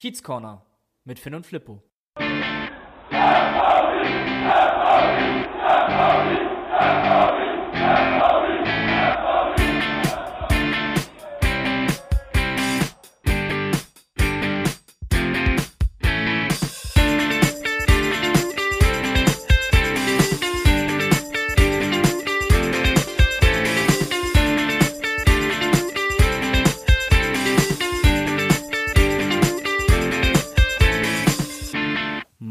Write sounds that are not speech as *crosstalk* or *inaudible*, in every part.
Kiez Corner mit Finn und Flippo.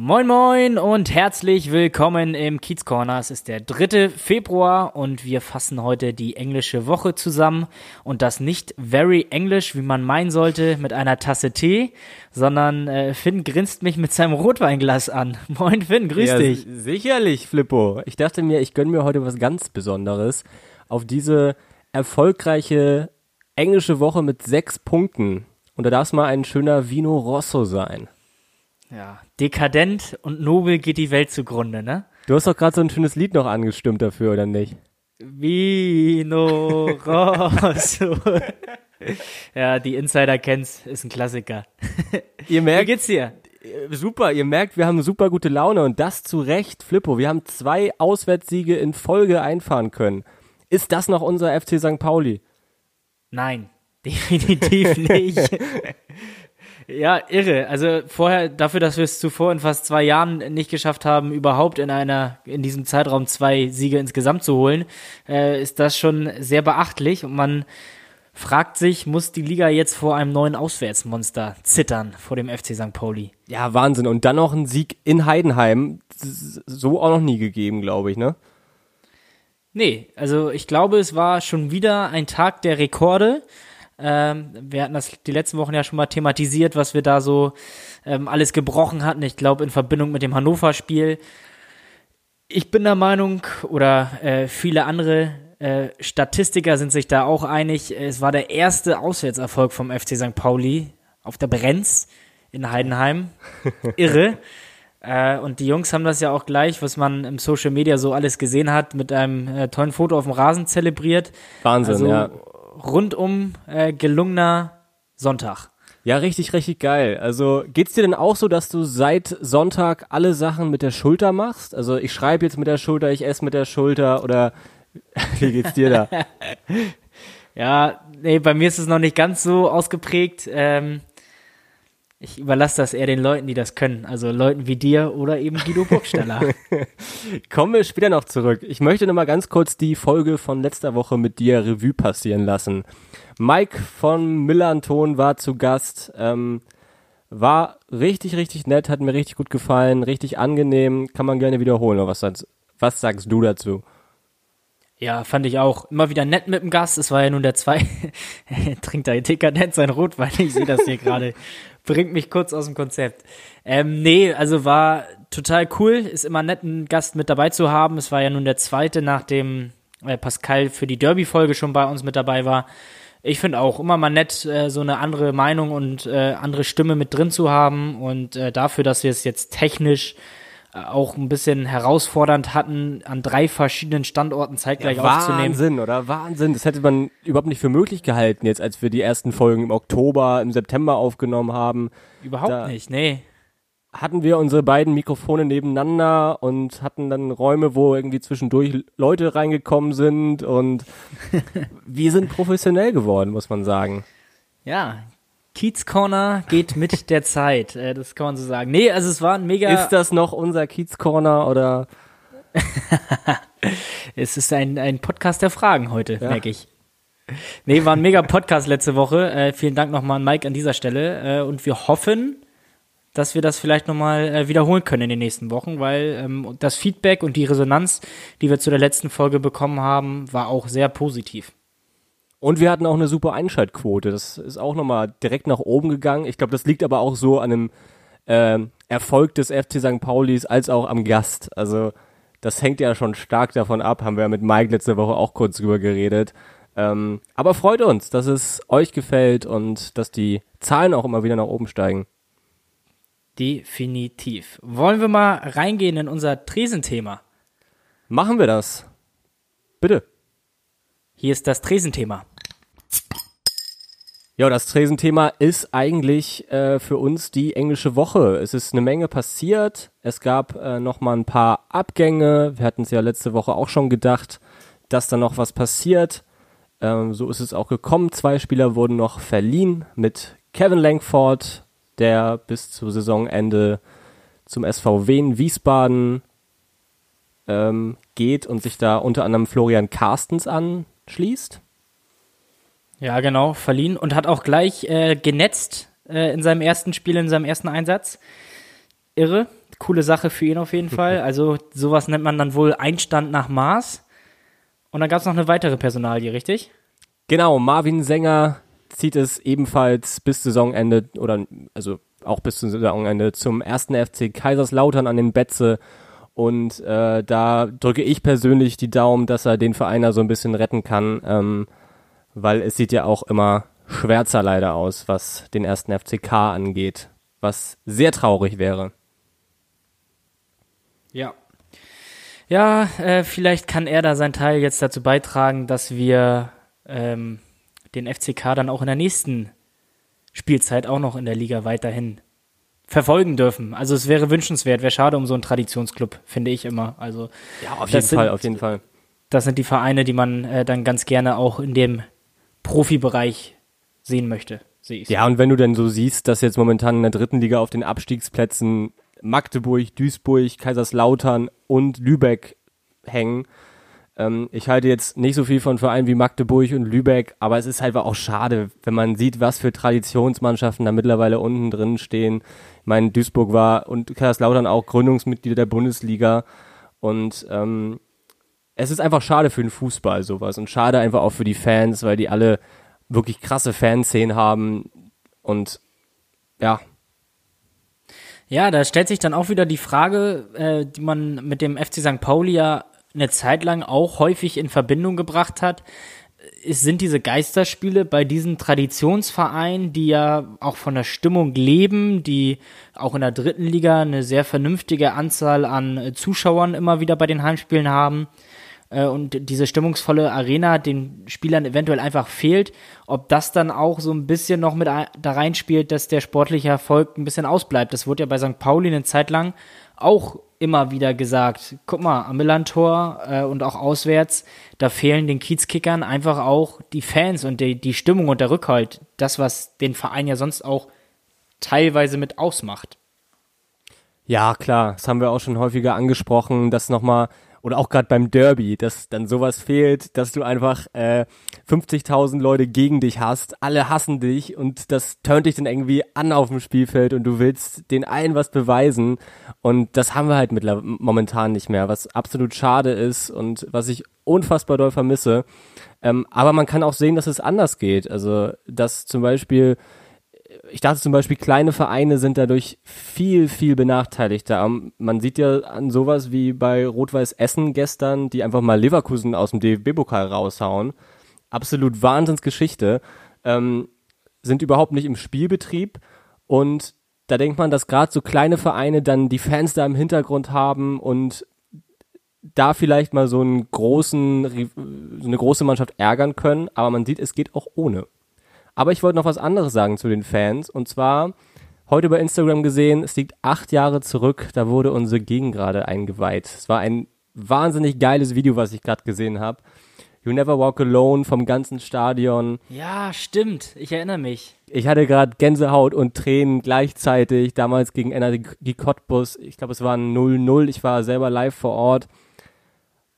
Moin Moin und herzlich willkommen im Kiez Corner. Es ist der 3. Februar und wir fassen heute die englische Woche zusammen und das nicht very English, wie man meinen sollte, mit einer Tasse Tee, sondern äh, Finn grinst mich mit seinem Rotweinglas an. *laughs* Moin Finn, grüß ja, dich. Sicherlich, Flippo. Ich dachte mir, ich gönne mir heute was ganz Besonderes auf diese erfolgreiche englische Woche mit sechs Punkten. Und da darf es mal ein schöner Vino Rosso sein. Ja, dekadent und nobel geht die Welt zugrunde, ne? Du hast doch gerade so ein schönes Lied noch angestimmt dafür, oder nicht? Vino Rosso. *laughs* ja, die Insider kennt's, ist ein Klassiker. Ihr merkt, Wie geht's dir? Äh, Super, ihr merkt, wir haben super gute Laune und das zu Recht, Flippo. Wir haben zwei Auswärtssiege in Folge einfahren können. Ist das noch unser FC St. Pauli? Nein, definitiv nicht. *laughs* ja, irre. Also vorher, dafür, dass wir es zuvor in fast zwei Jahren nicht geschafft haben, überhaupt in einer, in diesem Zeitraum zwei Siege insgesamt zu holen, äh, ist das schon sehr beachtlich und man fragt sich, muss die Liga jetzt vor einem neuen Auswärtsmonster zittern, vor dem FC St. Pauli? Ja, Wahnsinn. Und dann noch ein Sieg in Heidenheim. So auch noch nie gegeben, glaube ich, ne? Nee, also ich glaube, es war schon wieder ein Tag der Rekorde. Ähm, wir hatten das die letzten Wochen ja schon mal thematisiert, was wir da so ähm, alles gebrochen hatten. Ich glaube, in Verbindung mit dem Hannover-Spiel. Ich bin der Meinung, oder äh, viele andere äh, Statistiker sind sich da auch einig, es war der erste Auswärtserfolg vom FC St. Pauli auf der Brenz in Heidenheim. *laughs* Irre. Äh, und die Jungs haben das ja auch gleich, was man im Social Media so alles gesehen hat, mit einem äh, tollen Foto auf dem Rasen zelebriert. Wahnsinn, also ja. Rundum äh, gelungener Sonntag. Ja, richtig, richtig geil. Also geht's dir denn auch so, dass du seit Sonntag alle Sachen mit der Schulter machst? Also ich schreibe jetzt mit der Schulter, ich esse mit der Schulter oder *laughs* wie geht's dir da? *laughs* Ja, nee, bei mir ist es noch nicht ganz so ausgeprägt. Ähm, ich überlasse das eher den Leuten, die das können. Also Leuten wie dir oder eben Guido Burgstaller. *laughs* Kommen wir später noch zurück. Ich möchte noch mal ganz kurz die Folge von letzter Woche mit dir Revue passieren lassen. Mike von Millanton war zu Gast. Ähm, war richtig, richtig nett, hat mir richtig gut gefallen, richtig angenehm. Kann man gerne wiederholen. Was, sagst- was sagst du dazu? ja, fand ich auch. Immer wieder nett mit dem Gast. Es war ja nun der zwei. *laughs* Trinkt da dekadent sein Rotwein. Ich sehe das hier gerade. *laughs* Bringt mich kurz aus dem Konzept. Ähm, nee, also war total cool. Ist immer nett, einen Gast mit dabei zu haben. Es war ja nun der zweite, nachdem äh, Pascal für die Derby-Folge schon bei uns mit dabei war. Ich finde auch immer mal nett, äh, so eine andere Meinung und äh, andere Stimme mit drin zu haben. Und äh, dafür, dass wir es jetzt technisch auch ein bisschen herausfordernd hatten, an drei verschiedenen Standorten zeitgleich aufzunehmen. Wahnsinn, oder? Wahnsinn. Das hätte man überhaupt nicht für möglich gehalten, jetzt als wir die ersten Folgen im Oktober, im September aufgenommen haben. Überhaupt Da- nicht, nee. hatten wir unsere beiden Mikrofone nebeneinander und hatten dann Räume, wo irgendwie zwischendurch Leute reingekommen sind und *laughs* wir sind professionell geworden, muss man sagen. Ja, Kiez Corner geht mit *laughs* der Zeit, äh, das kann man so sagen. Nee, also es war ein mega, Ist das noch unser Kiez Corner oder *laughs* es ist ein, ein Podcast der Fragen heute, merke ich. Nee, war ein mega Podcast letzte Woche. Äh, vielen Dank nochmal an Mike an dieser Stelle. Äh, und wir hoffen, dass wir das vielleicht nochmal äh, wiederholen können in den nächsten Wochen, weil ähm, das Feedback und die Resonanz, die wir zu der letzten Folge bekommen haben, war auch sehr positiv. Und wir hatten auch eine super Einschaltquote. Das ist auch nochmal direkt nach oben gegangen. Ich glaube, das liegt aber auch so an einem ähm, Erfolg des FC St. Paulis als auch am Gast. Also das hängt ja schon stark davon ab, haben wir ja mit Mike letzte Woche auch kurz drüber geredet. Ähm, aber freut uns, dass es euch gefällt und dass die Zahlen auch immer wieder nach oben steigen. Definitiv. Wollen wir mal reingehen in unser Tresenthema? Machen wir das. Bitte. Hier ist das Tresenthema. Ja, das Tresenthema ist eigentlich äh, für uns die englische Woche. Es ist eine Menge passiert. Es gab äh, noch mal ein paar Abgänge. Wir hatten es ja letzte Woche auch schon gedacht, dass da noch was passiert. Ähm, so ist es auch gekommen. Zwei Spieler wurden noch verliehen mit Kevin Langford, der bis zu Saisonende zum SVW in Wiesbaden ähm, geht und sich da unter anderem Florian Carstens anschließt. Ja, genau, verliehen und hat auch gleich äh, genetzt äh, in seinem ersten Spiel, in seinem ersten Einsatz. Irre, coole Sache für ihn auf jeden Fall. *laughs* Also sowas nennt man dann wohl Einstand nach Maß. Und dann gab es noch eine weitere Personalie, richtig? Genau, Marvin Sänger zieht es ebenfalls bis Saisonende oder also auch bis zum Saisonende zum ersten FC Kaiserslautern an den Betze. Und äh, da drücke ich persönlich die Daumen, dass er den Verein da so ein bisschen retten kann, ähm, weil es sieht ja auch immer schwärzer leider aus, was den ersten FCK angeht, was sehr traurig wäre. Ja. Ja, äh, vielleicht kann er da seinen Teil jetzt dazu beitragen, dass wir ähm, den FCK dann auch in der nächsten Spielzeit auch noch in der Liga weiterhin verfolgen dürfen. Also es wäre wünschenswert, wäre schade um so einen Traditionsclub, finde ich immer. Also ja, auf jeden Fall, auf jeden Fall. Das sind die Vereine, die man äh, dann ganz gerne auch in dem Profibereich sehen möchte, sehe ich. Ja, und wenn du denn so siehst, dass jetzt momentan in der dritten Liga auf den Abstiegsplätzen Magdeburg, Duisburg, Kaiserslautern und Lübeck hängen, ähm, ich halte jetzt nicht so viel von Vereinen wie Magdeburg und Lübeck, aber es ist halt auch schade, wenn man sieht, was für Traditionsmannschaften da mittlerweile unten drin stehen. Ich meine, Duisburg war und Kaiserslautern auch Gründungsmitglieder der Bundesliga und ähm, es ist einfach schade für den Fußball sowas und schade einfach auch für die Fans, weil die alle wirklich krasse Fanszenen haben und ja. Ja, da stellt sich dann auch wieder die Frage, äh, die man mit dem FC St. Pauli ja eine Zeit lang auch häufig in Verbindung gebracht hat, es sind diese Geisterspiele bei diesen Traditionsvereinen, die ja auch von der Stimmung leben, die auch in der dritten Liga eine sehr vernünftige Anzahl an Zuschauern immer wieder bei den Heimspielen haben äh, und diese stimmungsvolle Arena den Spielern eventuell einfach fehlt, ob das dann auch so ein bisschen noch mit da reinspielt, dass der sportliche Erfolg ein bisschen ausbleibt. Das wurde ja bei St. Pauli eine Zeit lang auch immer wieder gesagt, guck mal, am Millantor äh, und auch auswärts, da fehlen den Kiezkickern einfach auch die Fans und die, die Stimmung und der Rückhalt. Das, was den Verein ja sonst auch teilweise mit ausmacht. Ja, klar, das haben wir auch schon häufiger angesprochen, dass nochmal oder auch gerade beim Derby, dass dann sowas fehlt, dass du einfach äh, 50.000 Leute gegen dich hast, alle hassen dich und das turnt dich dann irgendwie an auf dem Spielfeld und du willst den allen was beweisen und das haben wir halt mittlerweile momentan nicht mehr, was absolut schade ist und was ich unfassbar doll vermisse. Ähm, aber man kann auch sehen, dass es anders geht. Also, dass zum Beispiel ich dachte zum Beispiel, kleine Vereine sind dadurch viel, viel benachteiligter. Man sieht ja an sowas wie bei Rot-Weiß Essen gestern, die einfach mal Leverkusen aus dem DFB-Pokal raushauen. Absolut Wahnsinnsgeschichte. Ähm, sind überhaupt nicht im Spielbetrieb und da denkt man, dass gerade so kleine Vereine dann die Fans da im Hintergrund haben und da vielleicht mal so einen großen, so eine große Mannschaft ärgern können, aber man sieht, es geht auch ohne. Aber ich wollte noch was anderes sagen zu den Fans. Und zwar heute bei Instagram gesehen, es liegt acht Jahre zurück, da wurde unsere Gegend gerade eingeweiht. Es war ein wahnsinnig geiles Video, was ich gerade gesehen habe. You Never Walk Alone vom ganzen Stadion. Ja, stimmt. Ich erinnere mich. Ich hatte gerade Gänsehaut und Tränen gleichzeitig. Damals gegen Energie Cottbus. Ich glaube, es war 0-0. Ich war selber live vor Ort.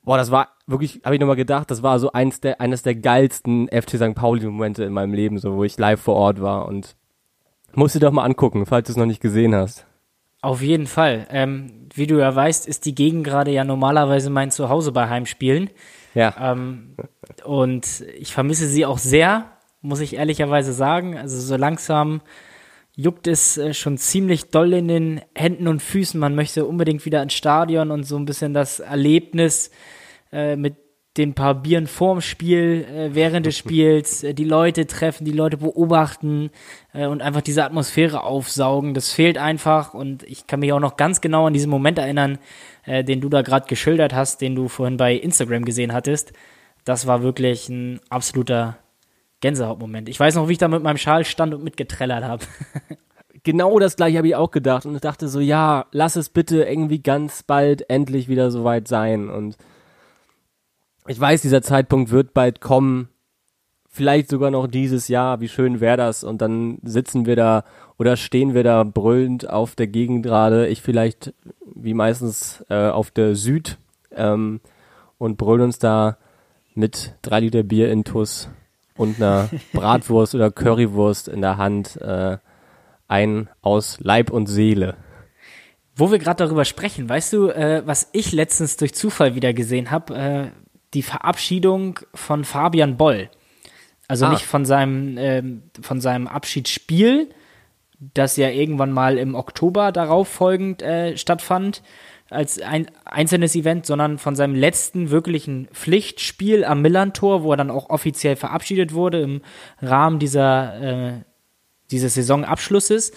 Boah, das war wirklich, habe ich nochmal gedacht, das war so eins der, eines der geilsten FC St. Pauli-Momente in meinem Leben, so wo ich live vor Ort war und musst du doch mal angucken, falls du es noch nicht gesehen hast. Auf jeden Fall. Ähm, wie du ja weißt, ist die Gegend gerade ja normalerweise mein Zuhause bei Heimspielen. Ja. Ähm, und ich vermisse sie auch sehr, muss ich ehrlicherweise sagen. Also so langsam juckt es äh, schon ziemlich doll in den Händen und Füßen. Man möchte unbedingt wieder ins Stadion und so ein bisschen das Erlebnis äh, mit den paar Bieren vorm Spiel, äh, während des *laughs* Spiels, äh, die Leute treffen, die Leute beobachten äh, und einfach diese Atmosphäre aufsaugen. Das fehlt einfach und ich kann mich auch noch ganz genau an diesen Moment erinnern, äh, den du da gerade geschildert hast, den du vorhin bei Instagram gesehen hattest. Das war wirklich ein absoluter Gänsehautmoment. Ich weiß noch, wie ich da mit meinem Schal stand und mitgetrellert habe. *laughs* genau das gleiche habe ich auch gedacht und dachte so, ja, lass es bitte irgendwie ganz bald endlich wieder soweit sein. Und ich weiß, dieser Zeitpunkt wird bald kommen. Vielleicht sogar noch dieses Jahr. Wie schön wäre das? Und dann sitzen wir da oder stehen wir da brüllend auf der Gegend gerade. Ich vielleicht wie meistens äh, auf der Süd ähm, und brüllen uns da mit drei Liter Bier in Tuss und einer Bratwurst oder Currywurst in der Hand äh, ein aus Leib und Seele. Wo wir gerade darüber sprechen, weißt du, äh, was ich letztens durch Zufall wieder gesehen habe? Äh, die Verabschiedung von Fabian Boll. Also ah. nicht von seinem, äh, von seinem Abschiedsspiel, das ja irgendwann mal im Oktober darauf folgend äh, stattfand, als ein einzelnes Event, sondern von seinem letzten wirklichen Pflichtspiel am Millantor, wo er dann auch offiziell verabschiedet wurde im Rahmen dieser, äh, dieses Saisonabschlusses.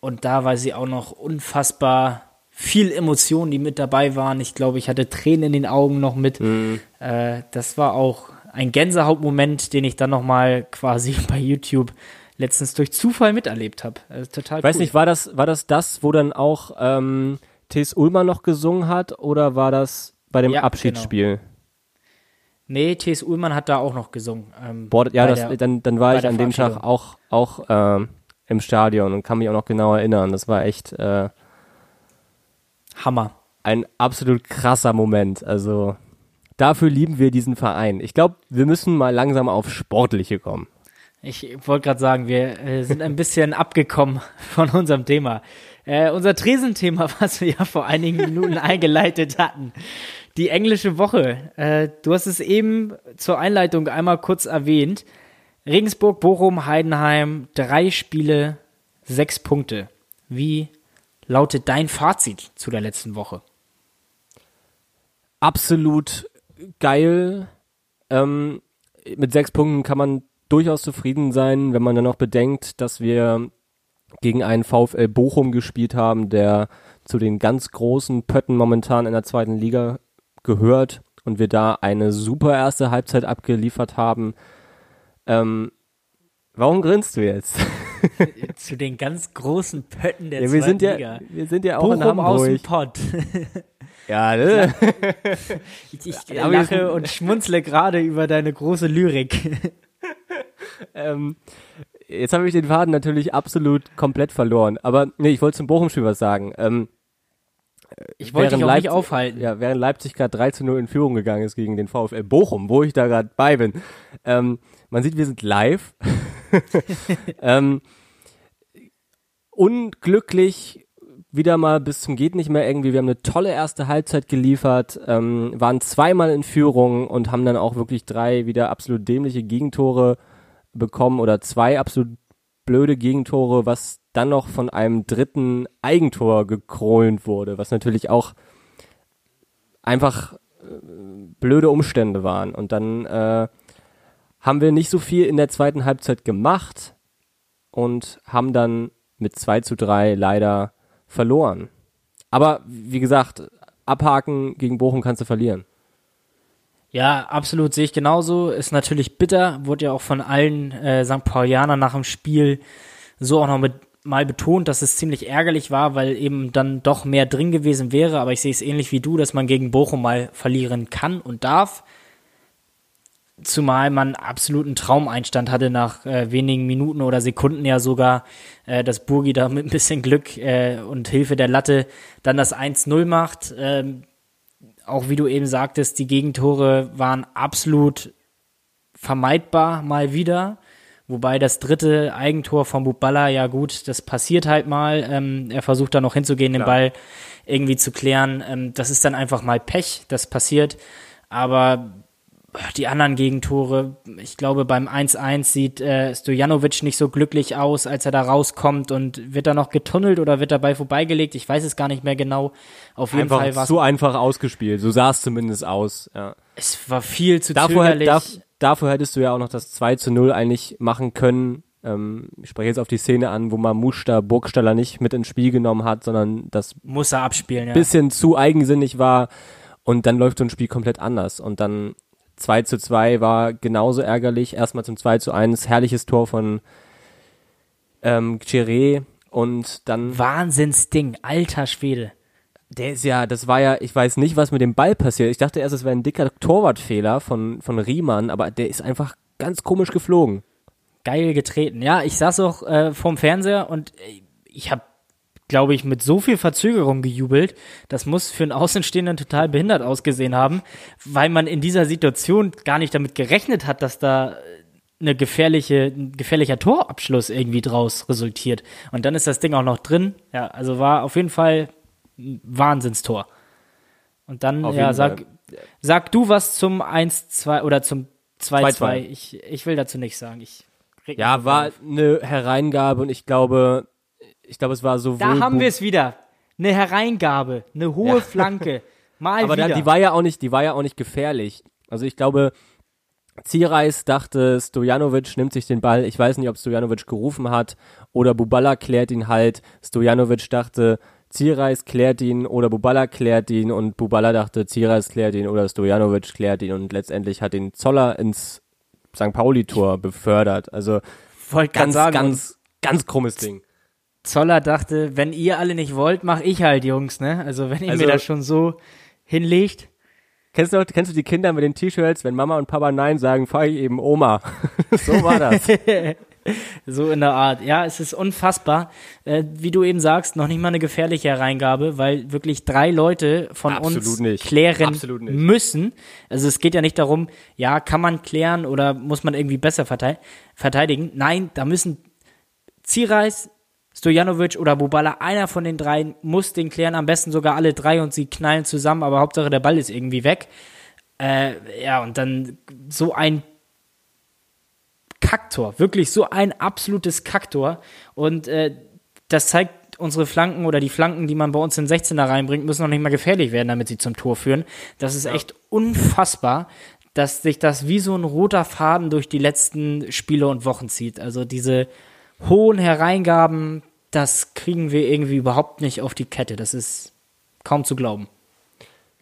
Und da war sie auch noch unfassbar viel Emotionen, die mit dabei waren. Ich glaube, ich hatte Tränen in den Augen noch mit. Mhm. Äh, das war auch ein Gänsehautmoment, den ich dann noch mal quasi *laughs* bei YouTube letztens durch Zufall miterlebt habe. Also total. Ich weiß nicht, war das war das das, wo dann auch ähm, T.S. Ulmer noch gesungen hat oder war das bei dem ja, Abschiedsspiel? Genau. Nee, T.S. Ullmann hat da auch noch gesungen. Ähm, Boah, ja, das, der, dann, dann war ich an dem Tag auch, auch äh, im Stadion und kann mich auch noch genau erinnern. Das war echt äh, Hammer. Ein absolut krasser Moment. Also dafür lieben wir diesen Verein. Ich glaube, wir müssen mal langsam auf Sportliche kommen. Ich wollte gerade sagen, wir äh, sind ein bisschen abgekommen *laughs* von unserem Thema. Äh, unser Tresenthema, *laughs* was wir ja vor einigen Minuten eingeleitet hatten. Die englische Woche. Äh, du hast es eben zur Einleitung einmal kurz erwähnt. Regensburg, Bochum, Heidenheim, drei Spiele, sechs Punkte. Wie lautet dein Fazit zu der letzten Woche? Absolut geil. Ähm, mit sechs Punkten kann man durchaus zufrieden sein, wenn man dann noch bedenkt, dass wir gegen einen VfL Bochum gespielt haben, der zu den ganz großen Pötten momentan in der zweiten Liga gehört und wir da eine super erste Halbzeit abgeliefert haben. Ähm, warum grinst du jetzt? *laughs* zu den ganz großen Pötten der ja, wir zweiten sind ja, Liga. Wir sind ja auch Bochum in Hamburg. aus dem Pott. *laughs* Ja, ne? *laughs* Ich, ich lache und schmunzle gerade über deine große Lyrik. Ähm, jetzt habe ich den Faden natürlich absolut komplett verloren. Aber nee, ich wollte zum Bochum-Spiel was sagen. Ähm, ich wollte dich auch Leipzig, nicht aufhalten. Ja, während Leipzig gerade 3 zu 0 in Führung gegangen ist gegen den VfL Bochum, wo ich da gerade bei bin. Ähm, man sieht, wir sind live. *laughs* ähm, unglücklich wieder mal bis zum geht nicht mehr irgendwie. Wir haben eine tolle erste Halbzeit geliefert, ähm, waren zweimal in Führung und haben dann auch wirklich drei wieder absolut dämliche Gegentore bekommen oder zwei absolut blöde Gegentore, was dann noch von einem dritten Eigentor gekrönt wurde, was natürlich auch einfach äh, blöde Umstände waren. Und dann äh, haben wir nicht so viel in der zweiten Halbzeit gemacht und haben dann mit 2 zu 3 leider verloren. Aber wie gesagt, abhaken gegen Bochum kannst du verlieren. Ja, absolut sehe ich genauso. Ist natürlich bitter, wurde ja auch von allen äh, St. Paulianern nach dem Spiel so auch noch mit mal betont, dass es ziemlich ärgerlich war, weil eben dann doch mehr drin gewesen wäre. Aber ich sehe es ähnlich wie du, dass man gegen Bochum mal verlieren kann und darf. Zumal man absoluten Traumeinstand hatte nach äh, wenigen Minuten oder Sekunden ja sogar, äh, dass Burgi da *laughs* mit ein bisschen Glück äh, und Hilfe der Latte dann das 1-0 macht. Ähm, auch wie du eben sagtest, die Gegentore waren absolut vermeidbar mal wieder. Wobei das dritte Eigentor von Buballa, ja gut, das passiert halt mal. Ähm, er versucht da noch hinzugehen, Klar. den Ball irgendwie zu klären. Ähm, das ist dann einfach mal Pech, das passiert. Aber die anderen Gegentore, ich glaube, beim 1-1 sieht äh, Stojanovic nicht so glücklich aus, als er da rauskommt und wird da noch getunnelt oder wird dabei vorbeigelegt. Ich weiß es gar nicht mehr genau. Auf jeden einfach Fall war es. So einfach ausgespielt, so sah es zumindest aus. Ja. Es war viel zu davor, zögerlich. Darf, davor hättest du ja auch noch das 2 zu 0 eigentlich machen können. Ähm, ich spreche jetzt auf die Szene an, wo Mamouche da Burgstaller nicht mit ins Spiel genommen hat, sondern das muss er abspielen, ja. bisschen zu eigensinnig war und dann läuft so ein Spiel komplett anders und dann 2 zu 2 war genauso ärgerlich. Erstmal zum 2 zu 1, herrliches Tor von ähm, Chiré und dann. Wahnsinnsding, alter Schwede. Der ist ja, das war ja, ich weiß nicht, was mit dem Ball passiert. Ich dachte erst, es wäre ein dicker Torwartfehler von, von Riemann, aber der ist einfach ganz komisch geflogen. Geil getreten. Ja, ich saß auch äh, vorm Fernseher und äh, ich habe glaube ich, mit so viel Verzögerung gejubelt. Das muss für einen Außenstehenden total behindert ausgesehen haben, weil man in dieser Situation gar nicht damit gerechnet hat, dass da eine gefährliche, ein gefährlicher Torabschluss irgendwie draus resultiert. Und dann ist das Ding auch noch drin. Ja, also war auf jeden Fall ein Wahnsinnstor. Und dann, auf ja, sag, sag du was zum 1-2 oder zum 2-2. Ich, ich will dazu nichts sagen. Ich ja, war auf. eine Hereingabe und ich glaube, ich glaube, es war so. Da haben wir es wieder. Eine Hereingabe, eine hohe ja. Flanke. Mal Aber wieder. Da, die war ja auch nicht, die war ja auch nicht gefährlich. Also ich glaube, Ziereis dachte, Stojanovic nimmt sich den Ball. Ich weiß nicht, ob Stojanovic gerufen hat oder Bubala klärt ihn halt. Stojanovic dachte, Ziereis klärt ihn oder Bubala klärt ihn und Bubala dachte, Ziereis klärt ihn oder Stojanovic klärt ihn und letztendlich hat ihn Zoller ins St. Pauli-Tor befördert. Also Wollt ganz, sagen, ganz, ganz krummes Ding. Zoller dachte, wenn ihr alle nicht wollt, mach ich halt, Jungs, ne? Also wenn ihr also, mir das schon so hinlegt. Kennst du, kennst du die Kinder mit den T-Shirts, wenn Mama und Papa Nein sagen, fahre ich eben Oma. *laughs* so war das. *laughs* so in der Art. Ja, es ist unfassbar. Äh, wie du eben sagst, noch nicht mal eine gefährliche Hereingabe, weil wirklich drei Leute von Absolut uns nicht. klären müssen. Also es geht ja nicht darum, ja, kann man klären oder muss man irgendwie besser verteidigen. Nein, da müssen Zierreis, Stojanovic oder Bubala, einer von den dreien muss den klären, am besten sogar alle drei und sie knallen zusammen, aber Hauptsache der Ball ist irgendwie weg. Äh, ja, und dann so ein Kaktor, wirklich so ein absolutes Kaktor. Und äh, das zeigt, unsere Flanken oder die Flanken, die man bei uns in 16er reinbringt, müssen noch nicht mal gefährlich werden, damit sie zum Tor führen. Das ist ja. echt unfassbar, dass sich das wie so ein roter Faden durch die letzten Spiele und Wochen zieht. Also diese hohen Hereingaben, das kriegen wir irgendwie überhaupt nicht auf die Kette. Das ist kaum zu glauben.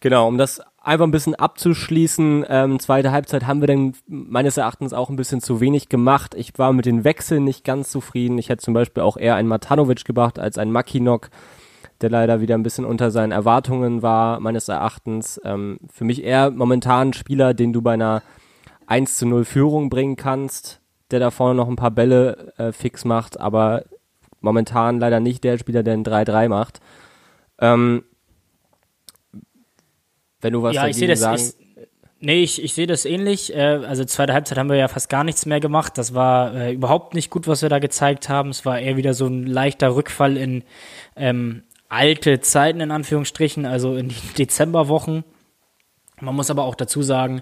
Genau, um das einfach ein bisschen abzuschließen, ähm, zweite Halbzeit haben wir dann meines Erachtens auch ein bisschen zu wenig gemacht. Ich war mit den Wechseln nicht ganz zufrieden. Ich hätte zum Beispiel auch eher einen Matanovic gebracht als einen Makinok, der leider wieder ein bisschen unter seinen Erwartungen war, meines Erachtens. Ähm, für mich eher momentan ein Spieler, den du bei einer 1 zu 0 Führung bringen kannst der da vorne noch ein paar Bälle äh, fix macht, aber momentan leider nicht der Spieler, der ein 3-3 macht. Ähm, wenn du was ja, ich sehe das, sagen... Ich, nee, ich, ich sehe das ähnlich. Äh, also zweite Halbzeit haben wir ja fast gar nichts mehr gemacht. Das war äh, überhaupt nicht gut, was wir da gezeigt haben. Es war eher wieder so ein leichter Rückfall in ähm, alte Zeiten, in Anführungsstrichen, also in die *laughs* Dezemberwochen. Man muss aber auch dazu sagen,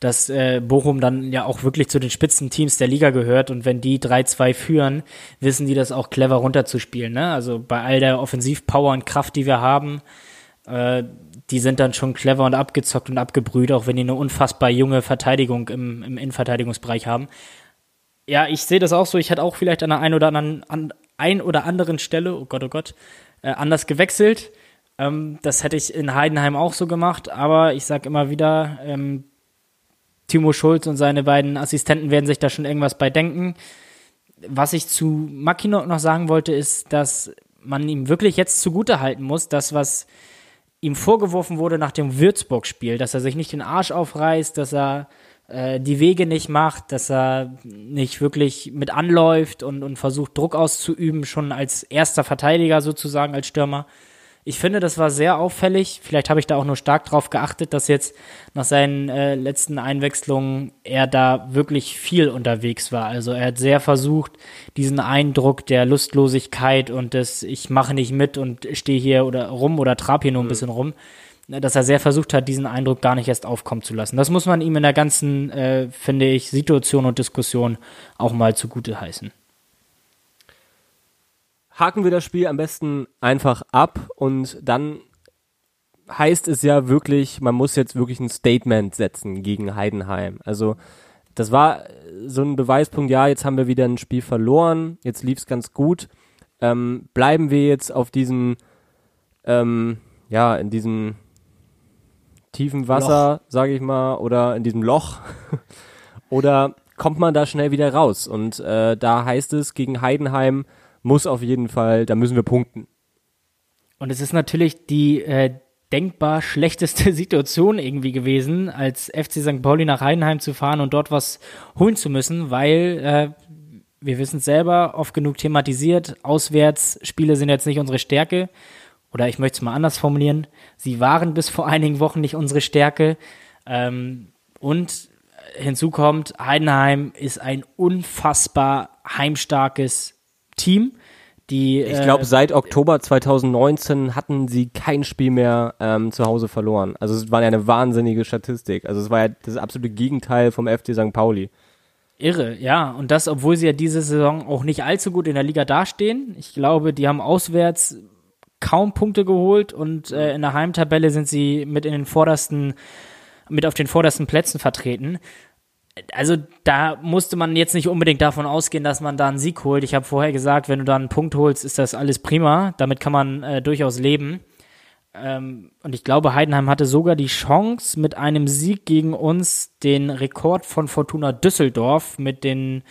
dass äh, Bochum dann ja auch wirklich zu den Spitzenteams der Liga gehört und wenn die 3-2 führen, wissen die das auch clever runterzuspielen. Ne? Also bei all der Offensivpower und Kraft, die wir haben, äh, die sind dann schon clever und abgezockt und abgebrüht, auch wenn die eine unfassbar junge Verteidigung im, im Innenverteidigungsbereich haben. Ja, ich sehe das auch so. Ich hätte auch vielleicht an der einen oder anderen, an ein oder anderen Stelle, oh Gott, oh Gott, äh, anders gewechselt. Ähm, das hätte ich in Heidenheim auch so gemacht, aber ich sage immer wieder, ähm, Timo Schulz und seine beiden Assistenten werden sich da schon irgendwas bei denken. Was ich zu Mackinock noch sagen wollte, ist, dass man ihm wirklich jetzt zugute halten muss, das, was ihm vorgeworfen wurde nach dem Würzburg-Spiel, dass er sich nicht den Arsch aufreißt, dass er äh, die Wege nicht macht, dass er nicht wirklich mit anläuft und, und versucht, Druck auszuüben, schon als erster Verteidiger sozusagen, als Stürmer. Ich finde, das war sehr auffällig. Vielleicht habe ich da auch nur stark drauf geachtet, dass jetzt nach seinen äh, letzten Einwechslungen er da wirklich viel unterwegs war. Also er hat sehr versucht, diesen Eindruck der Lustlosigkeit und des Ich mache nicht mit und stehe hier oder rum oder trab hier nur ein mhm. bisschen rum, dass er sehr versucht hat, diesen Eindruck gar nicht erst aufkommen zu lassen. Das muss man ihm in der ganzen, äh, finde ich, Situation und Diskussion auch mal zugute heißen haken wir das Spiel am besten einfach ab und dann heißt es ja wirklich, man muss jetzt wirklich ein Statement setzen gegen Heidenheim. Also das war so ein Beweispunkt, ja, jetzt haben wir wieder ein Spiel verloren, jetzt lief es ganz gut. Ähm, bleiben wir jetzt auf diesem, ähm, ja, in diesem tiefen Wasser, sage ich mal, oder in diesem Loch? *laughs* oder kommt man da schnell wieder raus? Und äh, da heißt es, gegen Heidenheim muss auf jeden Fall, da müssen wir punkten. Und es ist natürlich die äh, denkbar schlechteste *laughs* Situation irgendwie gewesen, als FC St. Pauli nach Heidenheim zu fahren und dort was holen zu müssen, weil äh, wir wissen es selber, oft genug thematisiert, Auswärtsspiele sind jetzt nicht unsere Stärke. Oder ich möchte es mal anders formulieren, sie waren bis vor einigen Wochen nicht unsere Stärke. Ähm, und hinzu kommt, Heidenheim ist ein unfassbar heimstarkes Team. Die, ich glaube, äh, seit Oktober 2019 hatten sie kein Spiel mehr ähm, zu Hause verloren. Also es war ja eine wahnsinnige Statistik. Also es war ja das absolute Gegenteil vom FC St. Pauli. Irre, ja. Und das, obwohl sie ja diese Saison auch nicht allzu gut in der Liga dastehen. Ich glaube, die haben auswärts kaum Punkte geholt und äh, in der Heimtabelle sind sie mit in den vordersten, mit auf den vordersten Plätzen vertreten also da musste man jetzt nicht unbedingt davon ausgehen, dass man da einen Sieg holt. Ich habe vorher gesagt, wenn du da einen Punkt holst, ist das alles prima. Damit kann man äh, durchaus leben. Ähm, und ich glaube, Heidenheim hatte sogar die Chance, mit einem Sieg gegen uns den Rekord von Fortuna Düsseldorf mit den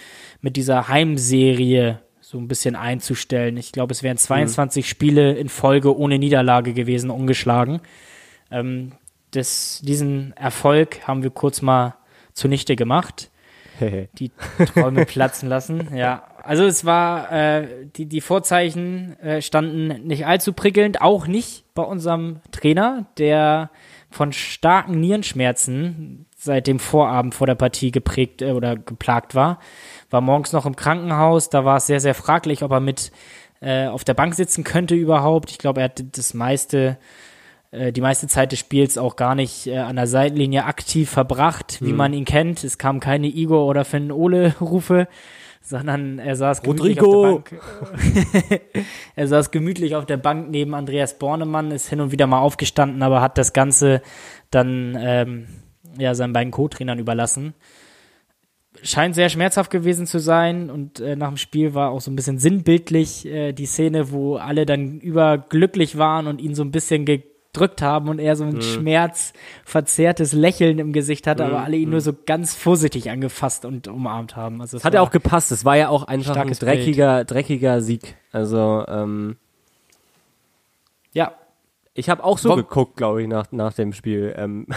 mit dieser Heimserie so ein bisschen einzustellen. Ich glaube, es wären 22 mhm. Spiele in Folge ohne Niederlage gewesen, ungeschlagen. Ähm, das, diesen Erfolg haben wir kurz mal zunichte gemacht. die Träume *laughs* platzen lassen. Ja, also es war, äh, die, die Vorzeichen äh, standen nicht allzu prickelnd, auch nicht bei unserem Trainer, der von starken Nierenschmerzen seit dem Vorabend vor der Partie geprägt äh, oder geplagt war. War morgens noch im Krankenhaus, da war es sehr, sehr fraglich, ob er mit äh, auf der Bank sitzen könnte überhaupt. Ich glaube, er hat das meiste äh, die meiste Zeit des Spiels auch gar nicht äh, an der Seitenlinie aktiv verbracht, wie mhm. man ihn kennt. Es kam keine Igor oder Finn Ole Rufe, sondern er saß gemütlich Rodrigo. auf der Bank. *laughs* er saß gemütlich auf der Bank neben Andreas Bornemann, ist hin und wieder mal aufgestanden, aber hat das Ganze dann ähm, ja seinen beiden Co-Trainern überlassen. Scheint sehr schmerzhaft gewesen zu sein und äh, nach dem Spiel war auch so ein bisschen sinnbildlich äh, die Szene, wo alle dann überglücklich waren und ihn so ein bisschen ge gedrückt haben und er so ein mhm. schmerzverzerrtes Lächeln im Gesicht hatte, mhm. aber alle ihn nur mhm. so ganz vorsichtig angefasst und umarmt haben. Also hat ja auch gepasst. Es war ja auch einfach ein dreckiger, Bild. dreckiger Sieg. Also ähm, ja. Ich habe auch so Wom geguckt, glaube ich, nach, nach dem Spiel. Ähm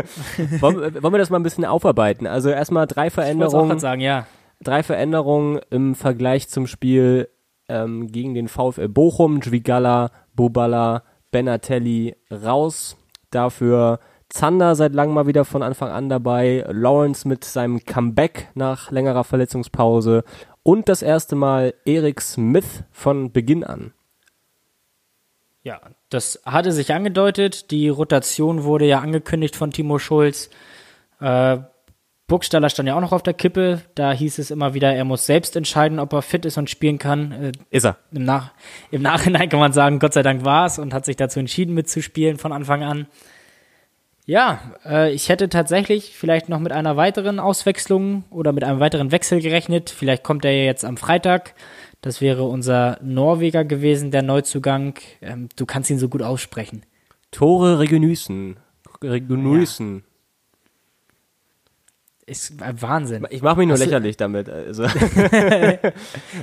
*laughs* wollen, wollen wir das mal ein bisschen aufarbeiten? Also erstmal drei Veränderungen. Sagen, ja. Drei Veränderungen im Vergleich zum Spiel ähm, gegen den VfL Bochum, Dvigala, Bobala, Benatelli raus. Dafür Zander seit langem mal wieder von Anfang an dabei. Lawrence mit seinem Comeback nach längerer Verletzungspause. Und das erste Mal Eric Smith von Beginn an. Ja, das hatte sich angedeutet. Die Rotation wurde ja angekündigt von Timo Schulz. Äh, Burgstaller stand ja auch noch auf der Kippe. Da hieß es immer wieder, er muss selbst entscheiden, ob er fit ist und spielen kann. Äh, ist er. Im, Nach Im Nachhinein kann man sagen, Gott sei Dank war es und hat sich dazu entschieden, mitzuspielen von Anfang an. Ja, äh, ich hätte tatsächlich vielleicht noch mit einer weiteren Auswechslung oder mit einem weiteren Wechsel gerechnet. Vielleicht kommt er ja jetzt am Freitag. Das wäre unser Norweger gewesen, der Neuzugang. Ähm, du kannst ihn so gut aussprechen. Tore Regenüßen. Regenüßen. Ja. Ist Wahnsinn. Ich mache mich nur Hast lächerlich damit. Also. *laughs* es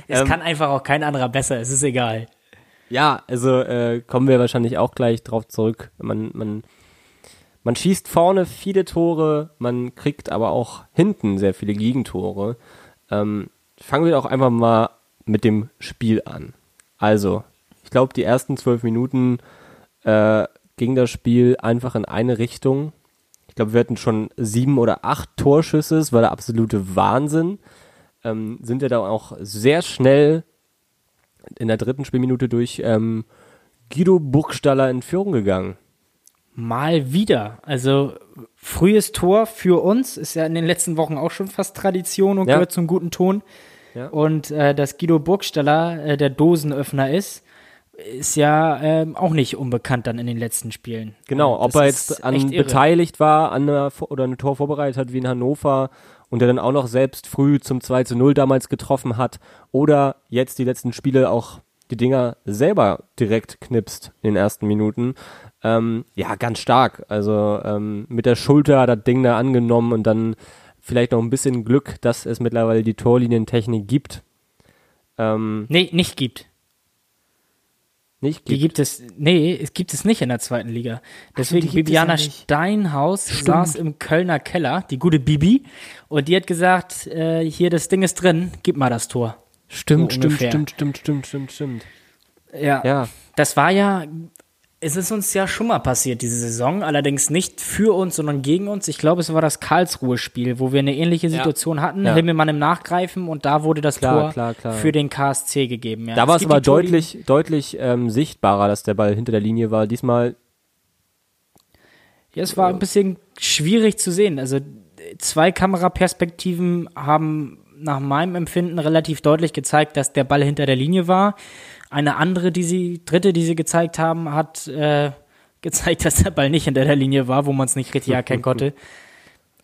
ähm, kann einfach auch kein anderer besser, es ist egal. Ja, also äh, kommen wir wahrscheinlich auch gleich drauf zurück. Man, man, man schießt vorne viele Tore, man kriegt aber auch hinten sehr viele Gegentore. Ähm, fangen wir auch einfach mal mit dem Spiel an. Also, ich glaube, die ersten zwölf Minuten äh, ging das Spiel einfach in eine Richtung ich glaube, wir hatten schon sieben oder acht Torschüsse, das war der absolute Wahnsinn. Ähm, sind ja da auch sehr schnell in der dritten Spielminute durch ähm, Guido Burgstaller in Führung gegangen. Mal wieder. Also frühes Tor für uns ist ja in den letzten Wochen auch schon fast Tradition und ja. gehört zum guten Ton. Ja. Und äh, dass Guido Burgstaller äh, der Dosenöffner ist, ist ja ähm, auch nicht unbekannt dann in den letzten Spielen. Genau, ob er jetzt an beteiligt war an einer, oder ein Tor vorbereitet hat wie in Hannover und der dann auch noch selbst früh zum 2 zu 0 damals getroffen hat oder jetzt die letzten Spiele auch die Dinger selber direkt knipst in den ersten Minuten. Ähm, ja, ganz stark. Also ähm, mit der Schulter das Ding da angenommen und dann vielleicht noch ein bisschen Glück, dass es mittlerweile die Torlinientechnik gibt. Ähm, nee, nicht gibt. Nicht gibt. Die gibt es, nee, es gibt es nicht in der zweiten Liga. Deswegen, Ach, Bibiana Steinhaus Stimmt. saß im Kölner Keller, die gute Bibi, und die hat gesagt, äh, hier, das Ding ist drin, gib mal das Tor. Stimmt, so stimmt, stimmt, stimmt, stimmt, stimmt, stimmt. Ja, ja. Das war ja es ist uns ja schon mal passiert diese Saison, allerdings nicht für uns, sondern gegen uns. Ich glaube, es war das Karlsruhe-Spiel, wo wir eine ähnliche Situation ja. hatten. Ja. Himmelmann im Nachgreifen und da wurde das klar, Tor klar, klar. für den KSC gegeben. Ja. Da war es aber deutlich, deutlich ähm, sichtbarer, dass der Ball hinter der Linie war. Diesmal. Ja, es war ein bisschen schwierig zu sehen. Also zwei Kameraperspektiven haben nach meinem Empfinden relativ deutlich gezeigt, dass der Ball hinter der Linie war. Eine andere, die sie, dritte, die sie gezeigt haben, hat äh, gezeigt, *laughs* dass der Ball nicht hinter der Linie war, wo man es nicht richtig erkennen *laughs* konnte.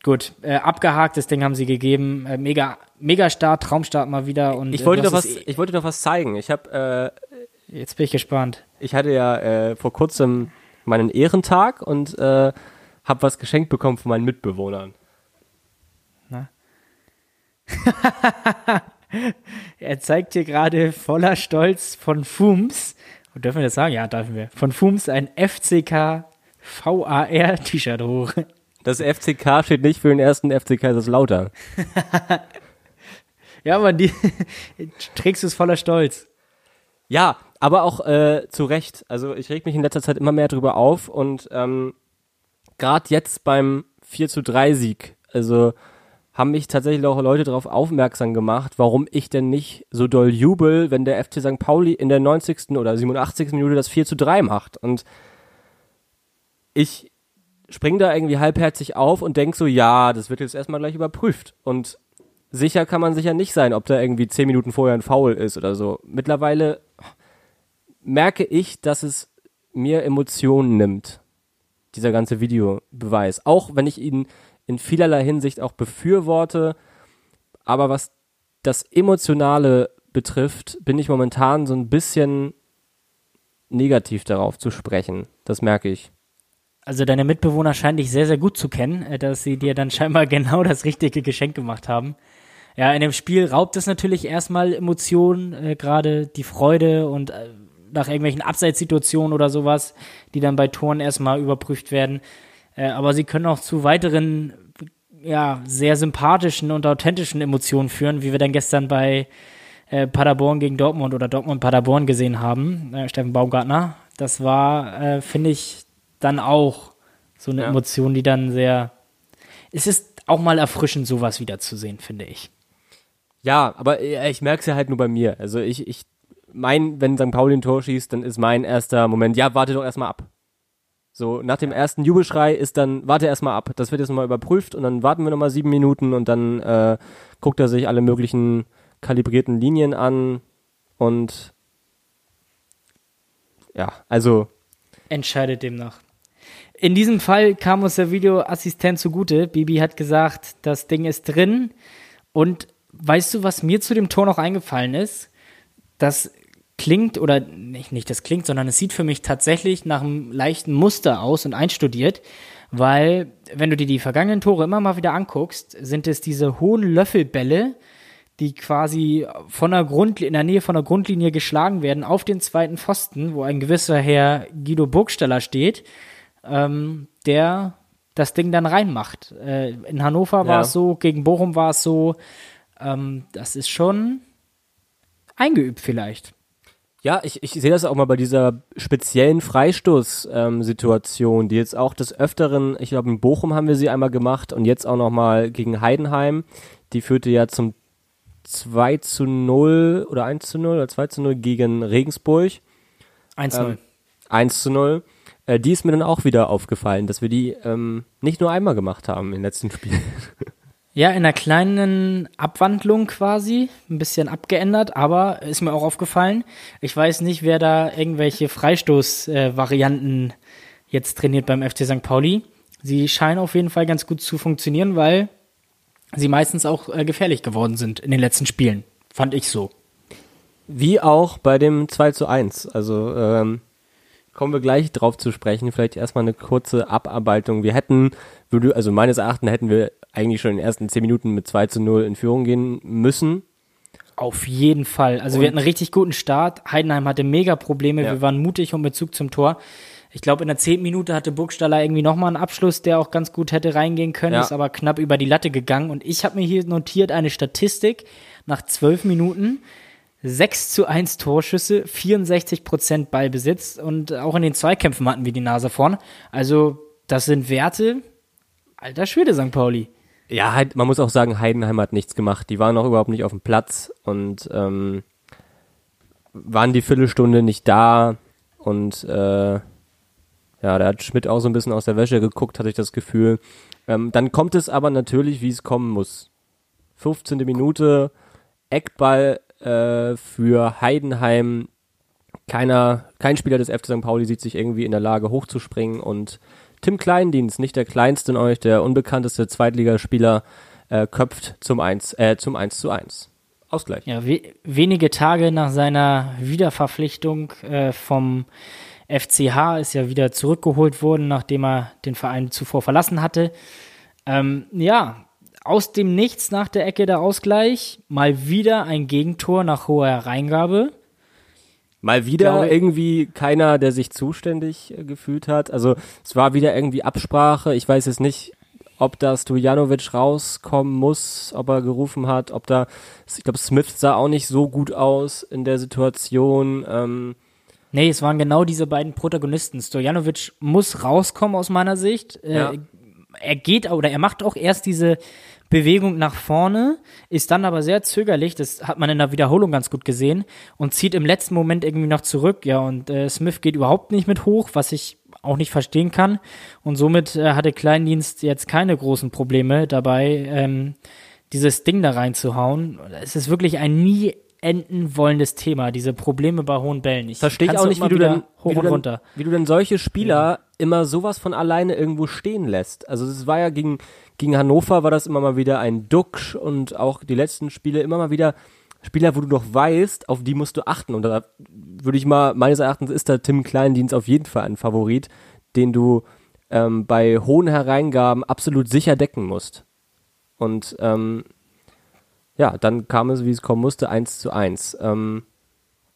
Gut, äh, abgehakt, das Ding haben sie gegeben. Äh, mega, mega Start, Traumstart mal wieder. Und, ich wollte äh, doch was, ich wollte doch was zeigen. Ich habe, äh, jetzt bin ich gespannt. Ich hatte ja äh, vor kurzem meinen Ehrentag und äh, habe was geschenkt bekommen von meinen Mitbewohnern. Na? *laughs* *laughs* er zeigt hier gerade voller Stolz von Fums, und dürfen wir das sagen? Ja, dürfen wir. Von Fums ein FCK VAR T-Shirt hoch. *laughs* Das FCK steht nicht für den ersten FCK, das ist lauter. *laughs* ja, aber die trägst du es voller Stolz. Ja, aber auch äh, zu Recht. Also ich reg mich in letzter Zeit immer mehr drüber auf und ähm, gerade jetzt beim 4 zu 3 Sieg, also haben mich tatsächlich auch Leute darauf aufmerksam gemacht, warum ich denn nicht so doll jubel, wenn der FC St. Pauli in der 90. oder 87. Minute das 4 zu 3 macht. Und ich spring da irgendwie halbherzig auf und denk so, ja, das wird jetzt erstmal gleich überprüft. Und sicher kann man sicher nicht sein, ob da irgendwie 10 Minuten vorher ein Foul ist oder so. Mittlerweile merke ich, dass es mir Emotionen nimmt. Dieser ganze Videobeweis. Auch wenn ich ihn in vielerlei Hinsicht auch befürworte. Aber was das Emotionale betrifft, bin ich momentan so ein bisschen negativ darauf zu sprechen. Das merke ich. Also deine Mitbewohner scheinen dich sehr, sehr gut zu kennen, äh, dass sie dir dann *laughs* scheinbar genau das richtige Geschenk gemacht haben. Ja, in dem Spiel raubt es natürlich erstmal Emotionen, äh, gerade die Freude und äh, nach irgendwelchen Abseitssituationen oder sowas, die dann bei Toren erstmal überprüft werden. Äh, aber sie können auch zu weiteren, ja, sehr sympathischen und authentischen Emotionen führen, wie wir dann gestern bei äh, Paderborn gegen Dortmund oder Dortmund Paderborn gesehen haben, äh, Steffen Baumgartner. Das war, finde ich, dann auch so eine ja. Emotion, die dann sehr. Es ist auch mal erfrischend, sowas wiederzusehen, finde ich. Ja, aber ich merke es ja halt nur bei mir. Also ich, ich mein, wenn St. Pauli ein Tor schießt, dann ist mein erster Moment, ja, warte doch erstmal ab. So, nach dem ersten Jubelschrei ist dann, warte erstmal ab, das wird jetzt nochmal überprüft und dann warten wir nochmal sieben Minuten und dann äh, guckt er sich alle möglichen kalibrierten Linien an und ja, also. Entscheidet demnach. In diesem Fall kam uns der Videoassistent zugute. Bibi hat gesagt, das Ding ist drin. Und weißt du, was mir zu dem Tor noch eingefallen ist? Das klingt, oder nicht, nicht das klingt, sondern es sieht für mich tatsächlich nach einem leichten Muster aus und einstudiert, weil wenn du dir die vergangenen Tore immer mal wieder anguckst, sind es diese hohen Löffelbälle, die quasi von der Grund, in der Nähe von der Grundlinie geschlagen werden auf den zweiten Pfosten, wo ein gewisser Herr Guido Burgsteller steht, ähm, der das Ding dann reinmacht. Äh, in Hannover ja. war es so, gegen Bochum war es so. Ähm, das ist schon eingeübt vielleicht. Ja, ich, ich sehe das auch mal bei dieser speziellen Freistoßsituation, ähm, die jetzt auch des Öfteren, ich glaube in Bochum haben wir sie einmal gemacht und jetzt auch nochmal gegen Heidenheim. Die führte ja zum 2 zu 0 oder 1 zu 0 oder 2 zu 0 gegen Regensburg. 1 zu 0. Ähm, 1 zu 0. Äh, die ist mir dann auch wieder aufgefallen, dass wir die ähm, nicht nur einmal gemacht haben in den letzten Spielen. *laughs* Ja, in einer kleinen Abwandlung quasi, ein bisschen abgeändert, aber ist mir auch aufgefallen. Ich weiß nicht, wer da irgendwelche Freistoßvarianten äh, jetzt trainiert beim FC St. Pauli. Sie scheinen auf jeden Fall ganz gut zu funktionieren, weil sie meistens auch äh, gefährlich geworden sind in den letzten Spielen. Fand ich so. Wie auch bei dem 2 zu 1. Also ähm, kommen wir gleich drauf zu sprechen. Vielleicht erstmal eine kurze Abarbeitung. Wir hätten, würde, also meines Erachtens hätten wir eigentlich schon in den ersten 10 Minuten mit 2 zu 0 in Führung gehen müssen. Auf jeden Fall. Also und wir hatten einen richtig guten Start. Heidenheim hatte mega Probleme. Ja. Wir waren mutig und mit Zug zum Tor. Ich glaube, in der zehnten Minute hatte Burgstaller irgendwie nochmal einen Abschluss, der auch ganz gut hätte reingehen können, ja. ist aber knapp über die Latte gegangen. Und ich habe mir hier notiert eine Statistik nach zwölf Minuten. 6 zu 1 Torschüsse, 64 Prozent Ballbesitz und auch in den Zweikämpfen hatten wir die Nase vorn. Also, das sind Werte. Alter Schwede, St. Pauli. Ja, man muss auch sagen, Heidenheim hat nichts gemacht. Die waren auch überhaupt nicht auf dem Platz und ähm, waren die Viertelstunde nicht da und äh, ja, da hat Schmidt auch so ein bisschen aus der Wäsche geguckt, hatte ich das Gefühl. Ähm, dann kommt es aber natürlich, wie es kommen muss. 15. Minute, Eckball äh, für Heidenheim. Keiner, kein Spieler des FC St. Pauli sieht sich irgendwie in der Lage hochzuspringen und Tim Kleindienst, nicht der kleinste in euch, der unbekannteste Zweitligaspieler, äh, köpft zum 1, äh, zum 1 zu 1. Ausgleich. Ja, we wenige Tage nach seiner Wiederverpflichtung äh, vom FCH ist ja wieder zurückgeholt worden, nachdem er den Verein zuvor verlassen hatte. Ähm, ja, aus dem Nichts nach der Ecke der Ausgleich. Mal wieder ein Gegentor nach hoher Reingabe. Mal wieder glaube, irgendwie keiner, der sich zuständig äh, gefühlt hat. Also es war wieder irgendwie Absprache. Ich weiß jetzt nicht, ob da Stojanovic rauskommen muss, ob er gerufen hat, ob da, ich glaube, Smith sah auch nicht so gut aus in der Situation. Ähm, Nee, es waren genau diese beiden Protagonisten. Stojanovic muss rauskommen aus meiner Sicht. Äh, ja. er geht oder er macht auch erst diese Bewegung nach vorne, ist dann aber sehr zögerlich, das hat man in der Wiederholung ganz gut gesehen, und zieht im letzten Moment irgendwie noch zurück, ja, und äh, Smith geht überhaupt nicht mit hoch, was ich auch nicht verstehen kann. Und somit äh, hatte Kleindienst jetzt keine großen Probleme dabei, ähm, dieses Ding da reinzuhauen. Es ist wirklich ein nie enden wollendes Thema, diese Probleme bei hohen Bällen. Ich verstehe auch nicht, wie du, denn, hoch wie, du denn, wie du denn solche Spieler ja. immer sowas von alleine irgendwo stehen lässt. Also es war ja gegen, gegen Hannover war das immer mal wieder ein Duxch und auch die letzten Spiele immer mal wieder Spieler, wo du doch weißt, auf die musst du achten. Und da würde ich mal, meines Erachtens ist da Tim Kleindienst auf jeden Fall ein Favorit, den du ähm, bei hohen Hereingaben absolut sicher decken musst. Und ähm, ja, dann kam es, wie es kommen musste, eins zu eins. Ähm,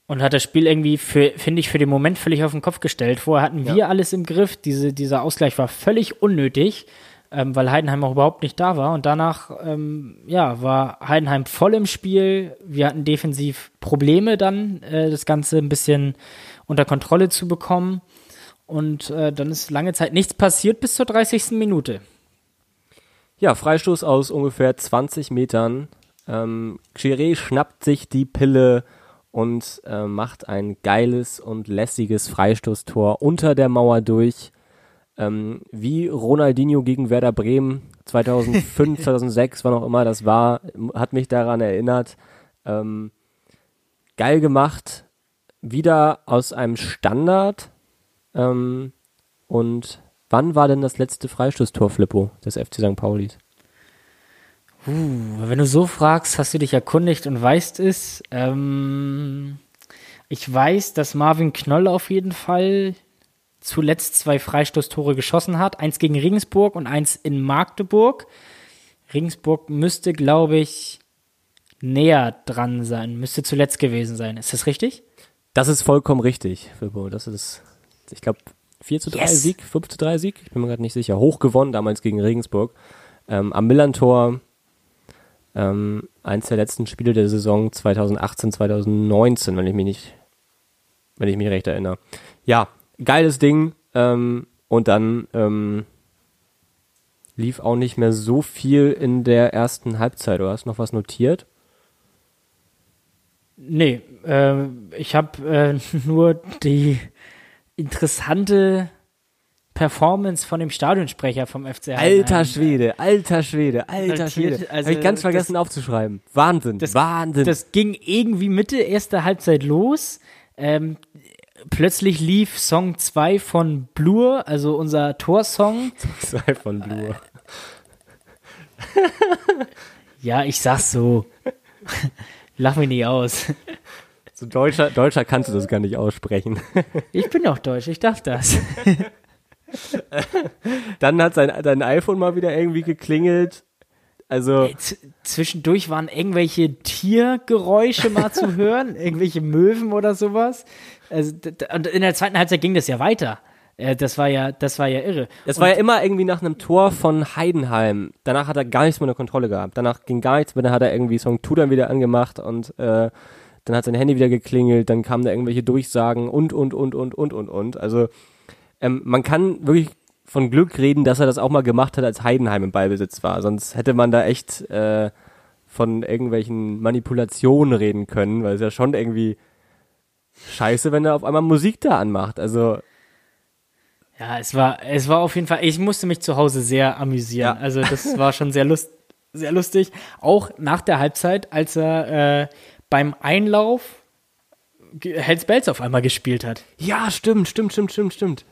und hat das Spiel irgendwie, finde ich, für den Moment völlig auf den Kopf gestellt. Vorher hatten wir ja. alles im Griff. Diese, dieser Ausgleich war völlig unnötig, ähm, weil Heidenheim auch überhaupt nicht da war. Und danach, ähm, ja, war Heidenheim voll im Spiel. Wir hatten defensiv Probleme dann, äh, das Ganze ein bisschen unter Kontrolle zu bekommen. Und äh, dann ist lange Zeit nichts passiert bis zur 30. Minute. Ja, Freistoß aus ungefähr 20 Metern ähm, Chiré schnappt sich die Pille und äh, macht ein geiles und lässiges Freistoßtor unter der Mauer durch. Ähm, wie Ronaldinho gegen Werder Bremen 2005, 2006, *laughs* wann auch immer das war, hat mich daran erinnert. Ähm, geil gemacht, wieder aus einem Standard. Ähm, und wann war denn das letzte Freistoßtor, Flippo, des FC St. Paulis? Uh, wenn du so fragst, hast du dich erkundigt und weißt es. Ähm, ich weiß, dass Marvin Knoll auf jeden Fall zuletzt zwei Freistoßtore geschossen hat. Eins gegen Regensburg und eins in Magdeburg. Regensburg müsste, glaube ich, näher dran sein. Müsste zuletzt gewesen sein. Ist das richtig? Das ist vollkommen richtig, Filbo. Das ist, ich glaube, 4 zu 3 yes. Sieg, 5 zu 3 Sieg. Ich bin mir gerade nicht sicher. Hoch gewonnen damals gegen Regensburg. Ähm, am Millantor ähm, eins der letzten Spiele der Saison 2018, 2019, wenn ich mich nicht, wenn ich mich recht erinnere. Ja, geiles Ding. Ähm, und dann ähm, lief auch nicht mehr so viel in der ersten Halbzeit. Du hast noch was notiert? Nee, äh, ich habe äh, nur die interessante Performance von dem Stadionsprecher vom FC Heidenheim. Alter Schwede, alter Schwede, alter Schwede. Also, Habe ich ganz vergessen das, aufzuschreiben. Wahnsinn, das, Wahnsinn. Das ging irgendwie Mitte erster Halbzeit los. Ähm, plötzlich lief Song 2 von Blur, also unser Torsong. *laughs* Song 2 von Blur. *laughs* ja, ich sag's so. *laughs* Lach mich nicht aus. So Deutscher, Deutscher kannst du das gar nicht aussprechen. Ich bin doch deutsch, ich darf das. Dann hat sein, dein iPhone mal wieder irgendwie geklingelt. Also, Z zwischendurch waren irgendwelche Tiergeräusche mal zu hören, irgendwelche Möwen oder sowas. Also, und in der zweiten Halbzeit ging das ja weiter. Das war ja, das war ja irre. das war ja immer irgendwie nach einem Tor von Heidenheim. Danach hat er gar nichts mehr unter Kontrolle gehabt. Danach ging gar nichts mehr. Dann hat er irgendwie Song Tudor wieder angemacht und äh, dann hat sein Handy wieder geklingelt. Dann kamen da irgendwelche Durchsagen und, und, und, und, und, und, und. Also, ähm, man kann wirklich von Glück reden, dass er das auch mal gemacht hat, als Heidenheim im Ballbesitz war. Sonst hätte man da echt äh, von irgendwelchen Manipulationen reden können, weil es ja schon irgendwie scheiße, wenn er auf einmal Musik da anmacht. Also, Ja, es war, es war auf jeden Fall, ich musste mich zu Hause sehr amüsieren. Ja. Also das war schon sehr, lust, sehr lustig. Auch nach der Halbzeit, als er äh, beim Einlauf Hells Bells auf einmal gespielt hat. ja, stimmt, stimmt, stimmt, stimmt, stimmt.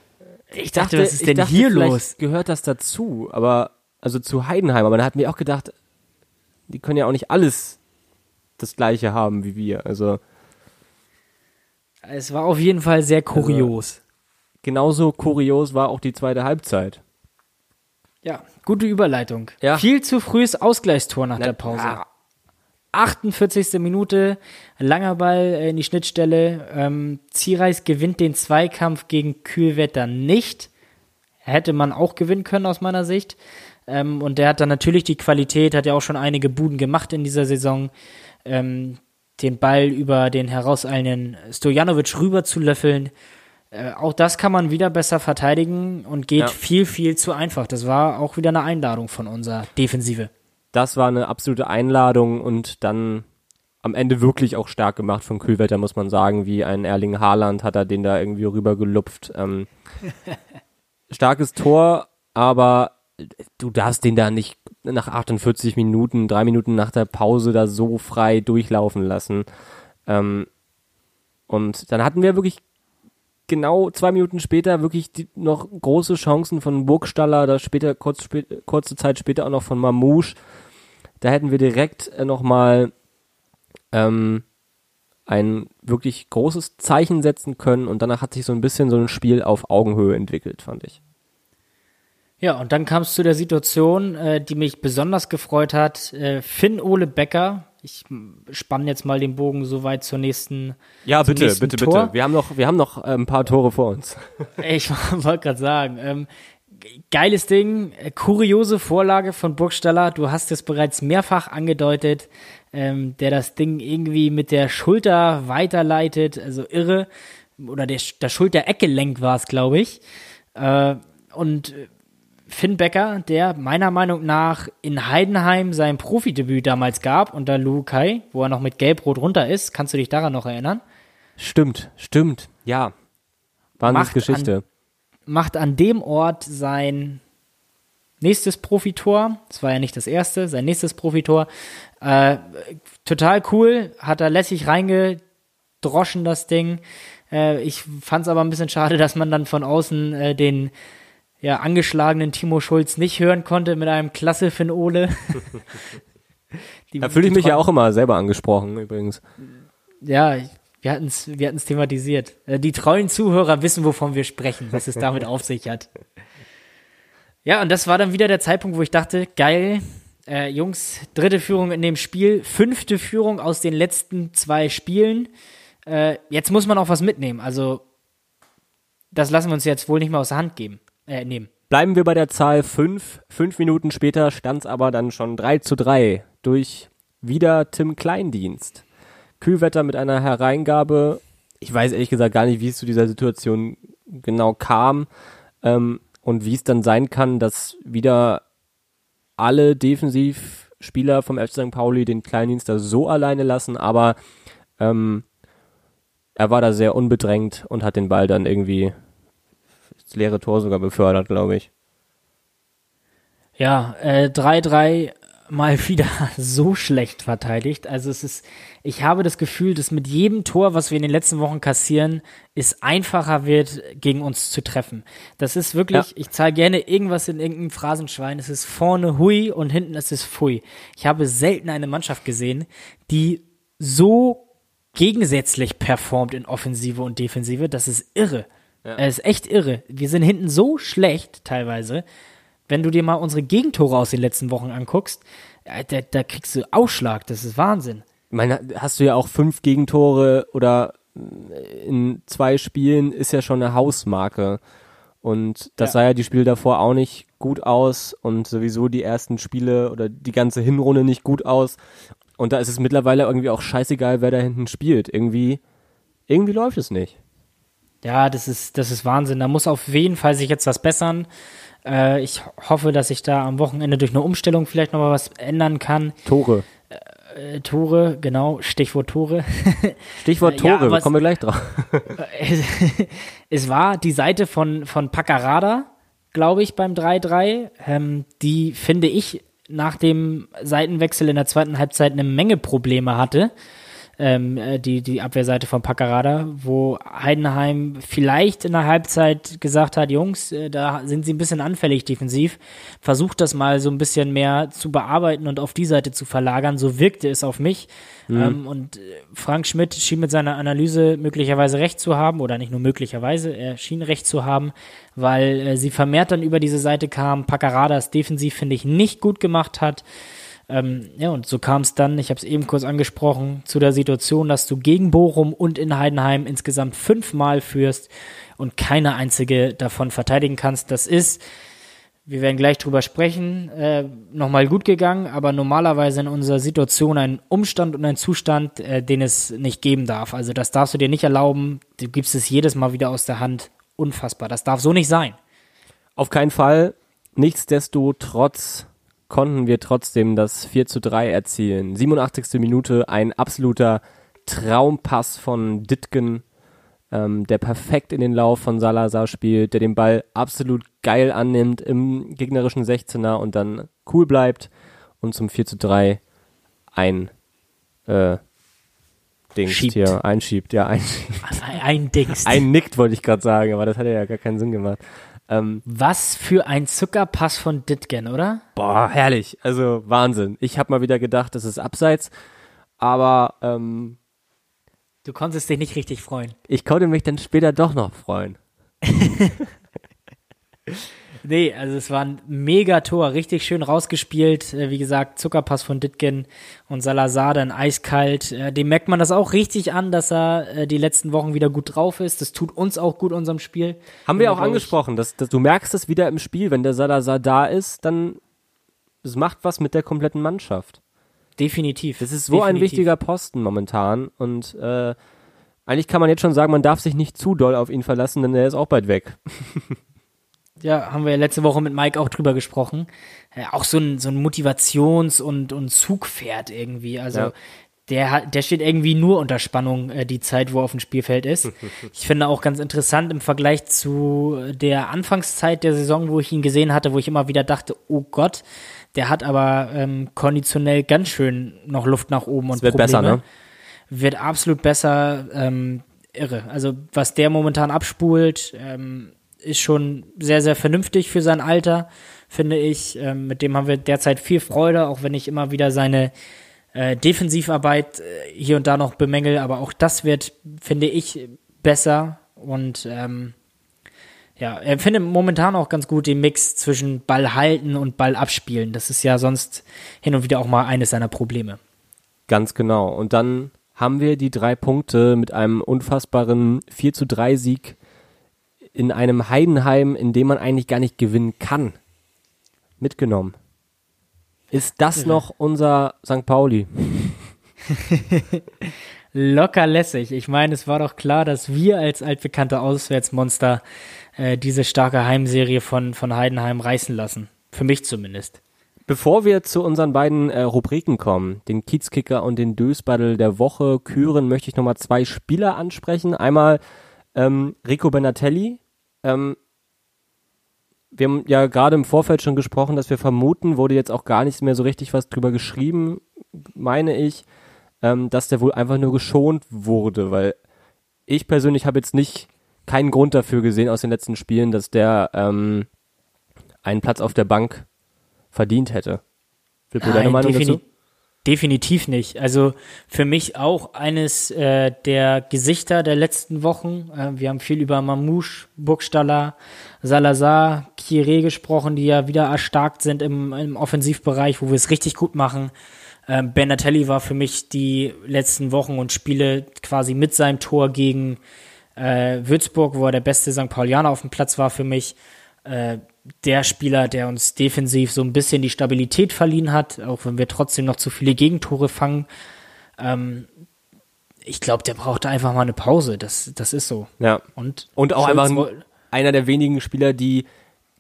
Ich dachte, was ist denn dachte, hier los? Gehört das dazu, aber also zu Heidenheim, aber da hatten wir auch gedacht, die können ja auch nicht alles das gleiche haben wie wir. Also Es war auf jeden Fall sehr kurios. genauso kurios war auch die zweite Halbzeit. Ja, gute Überleitung. Ja. Viel zu frühes Ausgleichstor nach der Pause. Ah, 48. Minute, langer Ball in die Schnittstelle. Ähm, Ziereis gewinnt den Zweikampf gegen Kühlwetter nicht. Hätte man auch gewinnen können aus meiner Sicht. Ähm, und der hat dann natürlich die Qualität, hat ja auch schon einige Buden gemacht in dieser Saison, ähm, den Ball über den herauseilenden Stojanovic rüber zu löffeln. Äh, auch das kann man wieder besser verteidigen und geht Ja. viel, viel zu einfach. Das war auch wieder eine Einladung von unserer Defensive. Das war eine absolute Einladung und dann am Ende wirklich auch stark gemacht von Kühlwetter, muss man sagen, wie ein Erling Haaland hat er den da irgendwie rübergelupft. Ähm, *laughs* starkes Tor, aber du darfst den da nicht nach 48 Minuten, drei Minuten nach der Pause da so frei durchlaufen lassen. Ähm, und dann hatten wir wirklich genau zwei Minuten später wirklich die, noch große Chancen von Burgstaller, da später, kurz, spä kurze Zeit später auch noch von Mamouche. Da hätten wir direkt äh, nochmal ähm, ein wirklich großes Zeichen setzen können und danach hat sich so ein bisschen so ein Spiel auf Augenhöhe entwickelt, fand ich. Ja, und dann kam es zu der Situation, äh, die mich besonders gefreut hat. Äh, Finn Ole Becker, ich spanne jetzt mal den Bogen so weit zur nächsten. Ja, bitte, nächsten bitte, Tor. bitte. Wir haben noch, wir haben noch äh, ein paar Tore vor uns. *laughs* Ich *laughs* wollte gerade sagen, ähm, geiles Ding, äh, kuriose Vorlage von Burgstaller. Du hast es bereits mehrfach angedeutet, ähm, der das Ding irgendwie mit der Schulter weiterleitet, also irre. Oder der, das Schultereckgelenk war es, glaube ich. Äh, und äh, Finn Becker, der meiner Meinung nach in Heidenheim sein Profidebüt damals gab, unter Lukai, wo er noch mit Gelb-Rot runter ist. Kannst du dich daran noch erinnern? Stimmt, stimmt, ja. Wahnsinnsgeschichte. macht an dem Ort sein nächstes Profitor. Das war ja nicht das erste, sein nächstes Profitor. Äh, total cool, hat er lässig reingedroschen, das Ding. Äh, ich fand es aber ein bisschen schade, dass man dann von außen äh, den ja, angeschlagenen Timo Schulz nicht hören konnte mit einem Klasse Finn Ole. *laughs* Da fühle ich mich ja auch immer selber angesprochen, übrigens. Ja, wir hatten es wir hatten's thematisiert. Äh, Die treuen Zuhörer wissen, wovon wir sprechen, was es damit auf sich hat. Ja, und das war dann wieder der Zeitpunkt, wo ich dachte, geil, äh, Jungs, dritte Führung in dem Spiel, fünfte Führung aus den letzten zwei Spielen. Äh, jetzt muss man auch was mitnehmen. Also, das lassen wir uns jetzt wohl nicht mehr aus der Hand geben, äh, nehmen. Bleiben wir bei der Zahl 5. Fünf Minuten später stand es aber dann schon 3 zu 3 durch wieder Tim Kleindienst. Kühlwetter mit einer Hereingabe. Ich weiß ehrlich gesagt gar nicht, wie es zu dieser Situation genau kam ähm, und wie es dann sein kann, dass wieder alle Defensivspieler vom FC St. Pauli den Kleindienst da so alleine lassen, aber ähm, er war da sehr unbedrängt und hat den Ball dann irgendwie das leere Tor sogar befördert, glaube ich. Ja, äh, 3-3 mal *laughs* wieder so schlecht verteidigt. Also es ist, ich habe das Gefühl, dass mit jedem Tor, was wir in den letzten Wochen kassieren, es einfacher wird, gegen uns zu treffen. Das ist wirklich, Ja. ich zahle gerne irgendwas in irgendeinem Phrasenschwein. Es ist vorne hui und hinten ist es pfui. Ich habe selten eine Mannschaft gesehen, die so gegensätzlich performt in Offensive und Defensive. Das ist irre. Ja. Es ist echt irre. Wir sind hinten so schlecht teilweise. Wenn du dir mal unsere Gegentore aus den letzten Wochen anguckst, äh, da, da kriegst du Ausschlag. Das ist Wahnsinn. Ich meine, hast du ja auch fünf Gegentore oder äh, in zwei Spielen ist ja schon eine Hausmarke. Und das ja. sah ja die Spiele davor auch nicht gut aus und sowieso die ersten Spiele oder die ganze Hinrunde nicht gut aus. Und da ist es mittlerweile irgendwie auch scheißegal, wer da hinten spielt. Irgendwie, irgendwie läuft es nicht. Ja, das ist, das ist Wahnsinn. Da muss auf jeden Fall sich jetzt was bessern. Äh, ich hoffe, dass sich da am Wochenende durch eine Umstellung vielleicht nochmal was ändern kann. Tore. Äh, Tore, genau, Stichwort Tore. *laughs* Stichwort Tore, ja, kommen wir gleich drauf. *laughs* es war die Seite von, von Paccarada, glaube ich, beim 3-3. Ähm, die, finde ich, nach dem Seitenwechsel in der zweiten Halbzeit eine Menge Probleme hatte ähm, äh, die, die Abwehrseite von Paccarada, wo Heidenheim vielleicht in der Halbzeit gesagt hat, Jungs, äh, da sind sie ein bisschen anfällig defensiv, versucht das mal so ein bisschen mehr zu bearbeiten und auf die Seite zu verlagern, so wirkte es auf mich. Mhm. Ähm, und äh, Frank Schmidt schien mit seiner Analyse möglicherweise recht zu haben, oder nicht nur möglicherweise, er schien recht zu haben, weil äh, sie vermehrt dann über diese Seite kam, Paccarada es defensiv, finde ich, nicht gut gemacht hat. Ähm, ja, und so kam es dann, ich habe es eben kurz angesprochen, zu der Situation, dass du gegen Bochum und in Heidenheim insgesamt fünfmal führst und keine einzige davon verteidigen kannst. Das ist, wir werden gleich drüber sprechen, äh, nochmal gut gegangen, aber normalerweise in unserer Situation ein Umstand und ein Zustand, äh, den es nicht geben darf. Also das darfst du dir nicht erlauben. Du gibst es jedes Mal wieder aus der Hand. Unfassbar. Das darf so nicht sein. Auf keinen Fall. Nichtsdestotrotz konnten wir trotzdem das 4 zu 3 erzielen. 87. Minute, ein absoluter Traumpass von Ditgen, ähm, der perfekt in den Lauf von Salazar spielt, der den Ball absolut geil annimmt im gegnerischen 16er und dann cool bleibt und zum 4 zu 3 ein äh, Dings Schiebt. hier einschiebt, ja, einschiebt. Ein, ein Dings. *laughs* Ein nickt, wollte ich gerade sagen, aber das hat ja gar keinen Sinn gemacht. Ähm, Was für ein Zuckerpass von Ditgen, oder? Boah, herrlich. Also Wahnsinn. Ich habe mal wieder gedacht, das ist abseits, aber ähm, du konntest dich nicht richtig freuen. Ich konnte mich dann später doch noch freuen. *laughs* Nee, also es war ein Megator, richtig schön rausgespielt. Äh, wie gesagt, Zuckerpass von Ditgen und Salazar dann eiskalt. Äh, dem merkt man das auch richtig an, dass er äh, die letzten Wochen wieder gut drauf ist. Das tut uns auch gut, unserem Spiel. Haben wir auch angesprochen, dass, dass, du merkst es wieder im Spiel, wenn der Salazar da ist, dann es macht was mit der kompletten Mannschaft. Definitiv. Das ist so Definitiv. ein wichtiger Posten momentan und äh, eigentlich kann man jetzt schon sagen, man darf sich nicht zu doll auf ihn verlassen, denn er ist auch bald weg. *laughs* Ja, haben wir ja letzte Woche mit Mike auch drüber gesprochen. Ja, auch so ein, so ein Motivations- und, und Zugpferd irgendwie. Also ja. der hat, der steht irgendwie nur unter Spannung äh, die Zeit, wo er auf dem Spielfeld ist. *laughs* ich finde auch ganz interessant im Vergleich zu der Anfangszeit der Saison, wo ich ihn gesehen hatte, wo ich immer wieder dachte, oh Gott, der hat aber ähm, konditionell ganz schön noch Luft nach oben und das wird Probleme. besser, ne? Wird absolut besser. Ähm, irre. Also was der momentan abspult, ähm, ist schon sehr, sehr vernünftig für sein Alter, finde ich. Ähm, mit dem haben wir derzeit viel Freude, auch wenn ich immer wieder seine äh, Defensivarbeit äh, hier und da noch bemängel. Aber auch das wird, finde ich, besser. Und ähm, ja, er findet momentan auch ganz gut den Mix zwischen Ball halten und Ball abspielen. Das ist ja sonst hin und wieder auch mal eines seiner Probleme. Ganz genau. Und dann haben wir die drei Punkte mit einem unfassbaren 4 zu 3 Sieg in einem Heidenheim, in dem man eigentlich gar nicht gewinnen kann, mitgenommen. Ist das noch unser St. Pauli? *laughs* Locker lässig. Ich meine, es war doch klar, dass wir als altbekannte Auswärtsmonster äh, diese starke Heimserie von, von Heidenheim reißen lassen. Für mich zumindest. Bevor wir zu unseren beiden äh, Rubriken kommen, den Kiezkicker und den Dösbaddel der Woche küren, möchte ich nochmal zwei Spieler ansprechen. Einmal ähm, Rico Benatelli, ähm, wir haben ja gerade im Vorfeld schon gesprochen, dass wir vermuten, wurde jetzt auch gar nicht mehr so richtig was drüber geschrieben, meine ich, ähm, dass der wohl einfach nur geschont wurde, weil ich persönlich habe jetzt nicht keinen Grund dafür gesehen aus den letzten Spielen, dass der ähm, einen Platz auf der Bank verdient hätte. Flippo, deine Meinung dazu? Definitiv nicht. Also für mich auch eines äh, der Gesichter der letzten Wochen. Äh, wir haben viel über Mamouche, Burgstaller, Salazar, Kire gesprochen, die ja wieder erstarkt sind im, im Offensivbereich, wo wir es richtig gut machen. Ähm, Benatelli war für mich die letzten Wochen und Spiele quasi mit seinem Tor gegen äh, Würzburg, wo er der beste St. Paulianer auf dem Platz war für mich. Äh, der Spieler, der uns defensiv so ein bisschen die Stabilität verliehen hat, auch wenn wir trotzdem noch zu viele Gegentore fangen. Ähm, ich glaube, der brauchte einfach mal eine Pause. Das, das ist so. Ja. Und, und auch einfach ein, einer der wenigen Spieler, die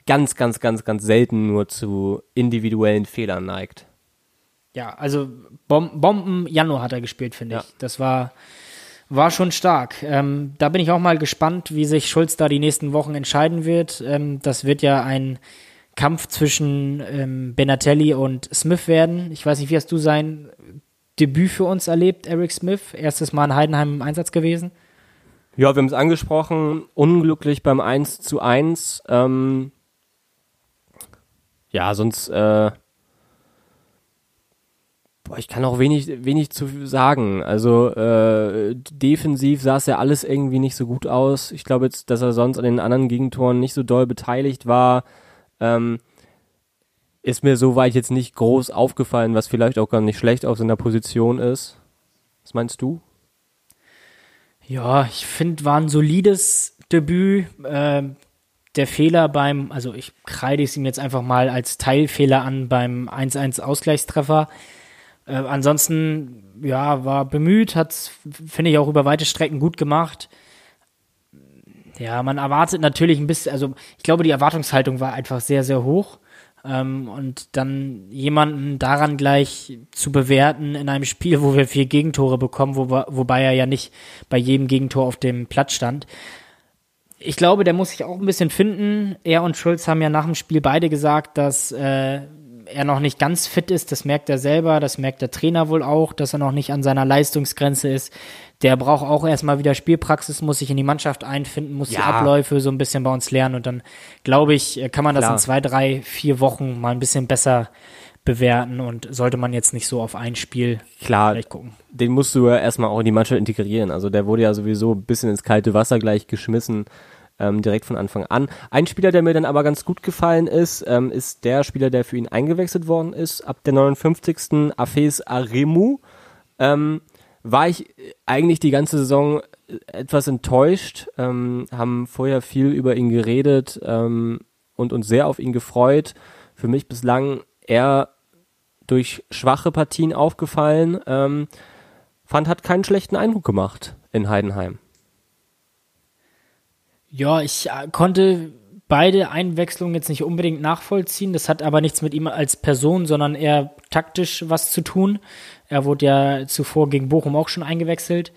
ganz, ganz, ganz, ganz selten nur zu individuellen Fehlern neigt. Ja, also Bom Bomben Januar hat er gespielt, finde ja. ich. Das war war schon stark. Ähm, da bin ich auch mal gespannt, wie sich Schulz da die nächsten Wochen entscheiden wird. Ähm, das wird ja ein Kampf zwischen ähm, Benatelli und Smith werden. Ich weiß nicht, wie hast du sein Debüt für uns erlebt, Eric Smith? Erstes Mal in Heidenheim im Einsatz gewesen? Ja, wir haben es angesprochen, unglücklich beim 1 zu 1. Ähm, ja, sonst äh, Boah, ich kann auch wenig, wenig zu sagen. Also äh, defensiv sah es ja alles irgendwie nicht so gut aus. Ich glaube jetzt, dass er sonst an den anderen Gegentoren nicht so doll beteiligt war. Ähm, ist mir soweit jetzt nicht groß aufgefallen, was vielleicht auch gar nicht schlecht auf seiner Position ist. Was meinst du? Ja, ich finde, war ein solides Debüt. Äh, der Fehler beim, also ich kreide es ihm jetzt einfach mal als Teilfehler an beim 1-1 Ausgleichstreffer äh, ansonsten, ja, war bemüht, hat finde ich, auch über weite Strecken gut gemacht. Ja, man erwartet natürlich ein bisschen, also ich glaube, die Erwartungshaltung war einfach sehr, sehr hoch. Ähm, und dann jemanden daran gleich zu bewerten in einem Spiel, wo wir vier Gegentore bekommen, wo, wobei er ja nicht bei jedem Gegentor auf dem Platz stand. Ich glaube, der muss sich auch ein bisschen finden. Er und Schulz haben ja nach dem Spiel beide gesagt, dass äh, er noch nicht ganz fit ist, das merkt er selber, das merkt der Trainer wohl auch, dass er noch nicht an seiner Leistungsgrenze ist. Der braucht auch erstmal wieder Spielpraxis, muss sich in die Mannschaft einfinden, muss ja. die Abläufe so ein bisschen bei uns lernen und dann, glaube ich, kann man das Klar. in zwei, drei, vier Wochen mal ein bisschen besser bewerten und sollte man jetzt nicht so auf ein Spiel Klar, gucken. Den musst du ja erstmal auch in die Mannschaft integrieren. Also der wurde ja sowieso ein bisschen ins kalte Wasser gleich geschmissen ähm, direkt von Anfang an. Ein Spieler, der mir dann aber ganz gut gefallen ist, ähm, ist der Spieler, der für ihn eingewechselt worden ist. Ab der 59. Afes Aremu ähm, war ich eigentlich die ganze Saison etwas enttäuscht, ähm, haben vorher viel über ihn geredet ähm, und uns sehr auf ihn gefreut. Für mich bislang eher durch schwache Partien aufgefallen. Ähm, fand, hat keinen schlechten Eindruck gemacht in Heidenheim. Ja, ich äh, konnte beide Einwechslungen jetzt nicht unbedingt nachvollziehen. Das hat aber nichts mit ihm als Person, sondern eher taktisch was zu tun. Er wurde ja zuvor gegen Bochum auch schon eingewechselt.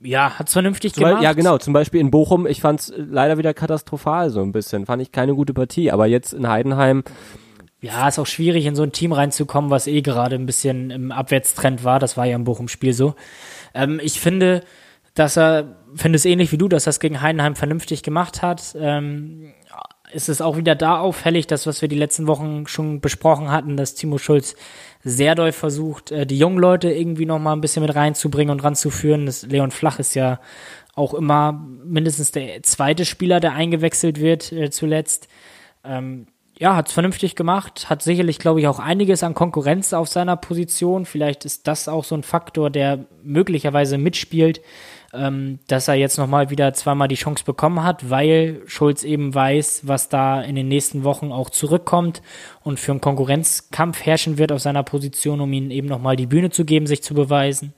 Ja, hat's vernünftig zum gemacht. Ja, genau. Zum Beispiel in Bochum, ich fand's leider wieder katastrophal so ein bisschen. Fand ich keine gute Partie. Aber jetzt in Heidenheim. Ja, ist auch schwierig, in so ein Team reinzukommen, was eh gerade ein bisschen im Abwärtstrend war. Das war ja im Bochum-Spiel so. Ähm, ich finde, dass er, finde es ähnlich wie du, dass es gegen Heidenheim vernünftig gemacht hat. Ähm, ist es auch wieder da auffällig, dass was wir die letzten Wochen schon besprochen hatten, dass Timo Schulz sehr doll versucht, äh, die jungen Leute irgendwie noch mal ein bisschen mit reinzubringen und ranzuführen. Das Leon Flach ist ja auch immer mindestens der zweite Spieler, der eingewechselt wird äh, zuletzt. Ähm, ja, hat es vernünftig gemacht, hat sicherlich, glaube ich, auch einiges an Konkurrenz auf seiner Position. Vielleicht ist das auch so ein Faktor, der möglicherweise mitspielt, ähm, dass er jetzt nochmal wieder zweimal die Chance bekommen hat, weil Schulz eben weiß, was da in den nächsten Wochen auch zurückkommt und für einen Konkurrenzkampf herrschen wird auf seiner Position, um ihm eben nochmal die Bühne zu geben, sich zu beweisen.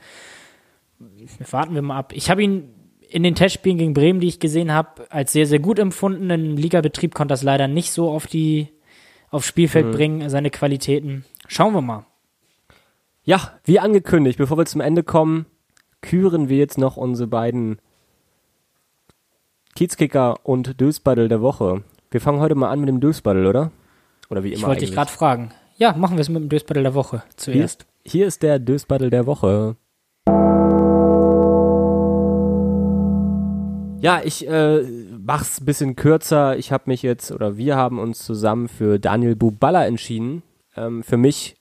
Warten wir mal ab. Ich habe ihn in den Testspielen gegen Bremen, die ich gesehen habe, als sehr, sehr gut empfunden. Im Ligabetrieb konnte das leider nicht so auf die aufs Spielfeld mhm. bringen, seine Qualitäten. Schauen wir mal. Ja, wie angekündigt, bevor wir zum Ende kommen, küren wir jetzt noch unsere beiden Kiezkicker und Dösbaddel der Woche. Wir fangen heute mal an mit dem Dösbaddel, oder? Oder wie immer. Ich wollte dich gerade fragen. Ja, machen wir es mit dem Dösbaddel der Woche zuerst. Hier, hier ist der Dösbaddel der Woche. Ja, ich äh, mach's ein bisschen kürzer. Ich habe mich jetzt, oder wir haben uns zusammen für Daniel Buballa entschieden. Ähm, für mich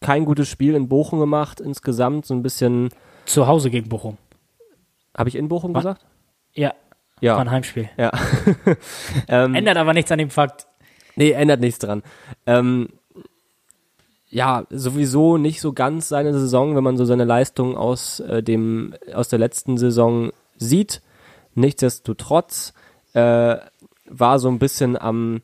kein gutes Spiel in Bochum gemacht, insgesamt so ein bisschen. Zu Hause gegen Bochum. Habe ich in Bochum War- gesagt? Ja, Ja. war ein Heimspiel. Ja. *laughs* ähm, Ändert aber nichts an dem Fakt. Nee, ändert nichts dran. Ähm, ja, sowieso nicht so ganz seine Saison, wenn man so seine Leistung aus äh, dem aus der letzten Saison sieht. Nichtsdestotrotz äh, war so ein bisschen am